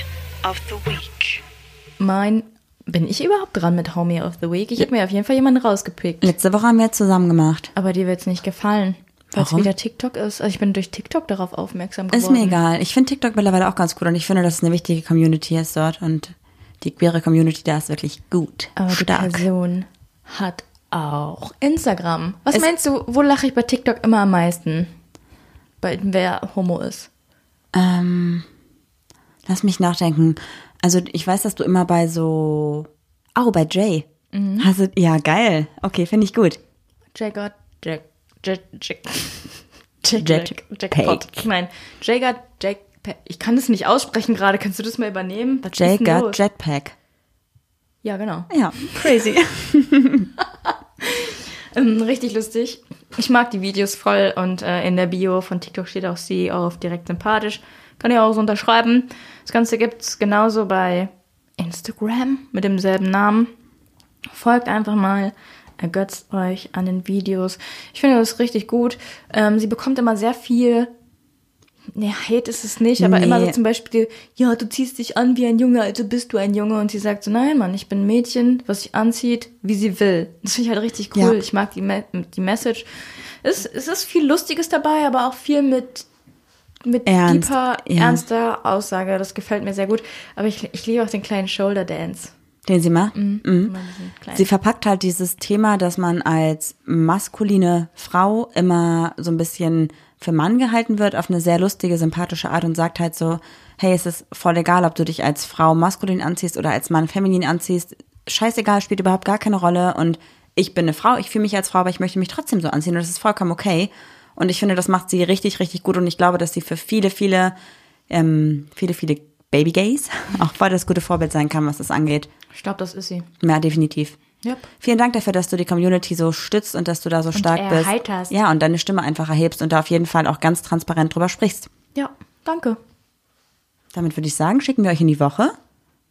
of the Week. Mein. Bin ich überhaupt dran mit Homie of the Week? Ich habe mir auf jeden Fall jemanden rausgepickt. Letzte Woche haben wir zusammen gemacht. Aber dir wird's nicht gefallen. Weil es wieder TikTok ist. Also ich bin durch TikTok darauf aufmerksam geworden. Ist mir egal. Ich finde TikTok mittlerweile auch ganz gut und ich finde, dass es eine wichtige Community ist dort und die queere Community da ist wirklich gut. Aber die stark. Person hat auch Instagram. Was Es- meinst du, wo lache ich bei TikTok immer am meisten? Bei wer Homo ist. Ähm, lass mich nachdenken. Also ich weiß, dass du immer bei so, oh, bei Jay. Hast du, ja, geil. Okay, finde ich gut. Jagged, [laughs] Jack, Jack, Jack, Jack, Jack, Pack. Jackpot. Ich meine, Jagged, Jack, ich kann das nicht aussprechen gerade. Kannst du das mal übernehmen? Was Jay got? Jetpack. Ja, genau. Ja, crazy. [laughs] [laughs] [laughs] Ähm, richtig lustig. Ich mag die Videos voll und äh, in der Bio von TikTok steht auch sie auf direkt sympathisch. Kann ich auch so unterschreiben. Das Ganze gibt's genauso bei Instagram mit demselben Namen. Folgt einfach mal, ergötzt euch an den Videos. Ich finde das richtig gut. Ähm, sie bekommt immer sehr viel. Ne, Hate ist es nicht, aber Nee. immer so zum Beispiel, ja, du ziehst dich an wie ein Junge, also bist du ein Junge. Und sie sagt so, nein, Mann, ich bin ein Mädchen, was sich anzieht, wie sie will. Das finde ich halt richtig cool. Ja. Ich mag die, Me die Message. Es, es ist viel Lustiges dabei, aber auch viel mit, mit Ernst, deeper, ja. ernster Aussage. Das gefällt mir sehr gut. Aber ich, ich liebe auch den kleinen Shoulder Dance. Den sie. Immer diesen kleinen- Sie verpackt halt dieses Thema, dass man als maskuline Frau immer so ein bisschen für Mann gehalten wird, auf eine sehr lustige, sympathische Art und sagt halt so, hey, es ist voll egal, ob du dich als Frau maskulin anziehst oder als Mann feminin anziehst. Scheißegal, spielt überhaupt gar keine Rolle und ich bin eine Frau, ich fühle mich als Frau, aber ich möchte mich trotzdem so anziehen und das ist vollkommen okay. Und ich finde, das macht sie richtig, richtig gut und ich glaube, dass sie für viele, viele, ähm, viele, viele Baby Gays auch voll das gute Vorbild sein kann, was das angeht. Ich glaube, das ist sie. Ja, definitiv. Yep. Vielen Dank dafür, dass du die Community so stützt und dass du da so stark bist. Ja, und deine Stimme einfach erhebst und da auf jeden Fall auch ganz transparent drüber sprichst. Ja, danke. Damit würde ich sagen, schicken wir euch in die Woche.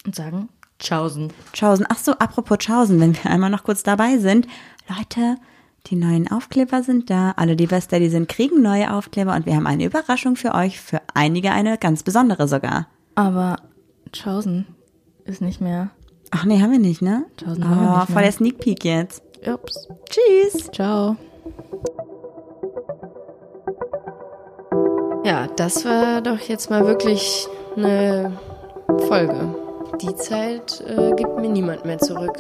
Und sagen, tschaußen. Tschaußen. Ach so, apropos Tschaußen, wenn wir einmal noch kurz dabei sind. Leute, die neuen Aufkleber sind da. Alle, die bei Steady sind, kriegen neue Aufkleber und wir haben eine Überraschung für euch. Für einige eine ganz besondere sogar. Aber tschaußen ist nicht mehr. Ach nee, haben wir nicht, ne? Tschaußen oh, haben wir nicht voll mehr. der Sneak Peek jetzt. Ups. Tschüss. Ciao. Ja, das war doch jetzt mal wirklich eine Folge. Die Zeit äh, gibt mir niemand mehr zurück.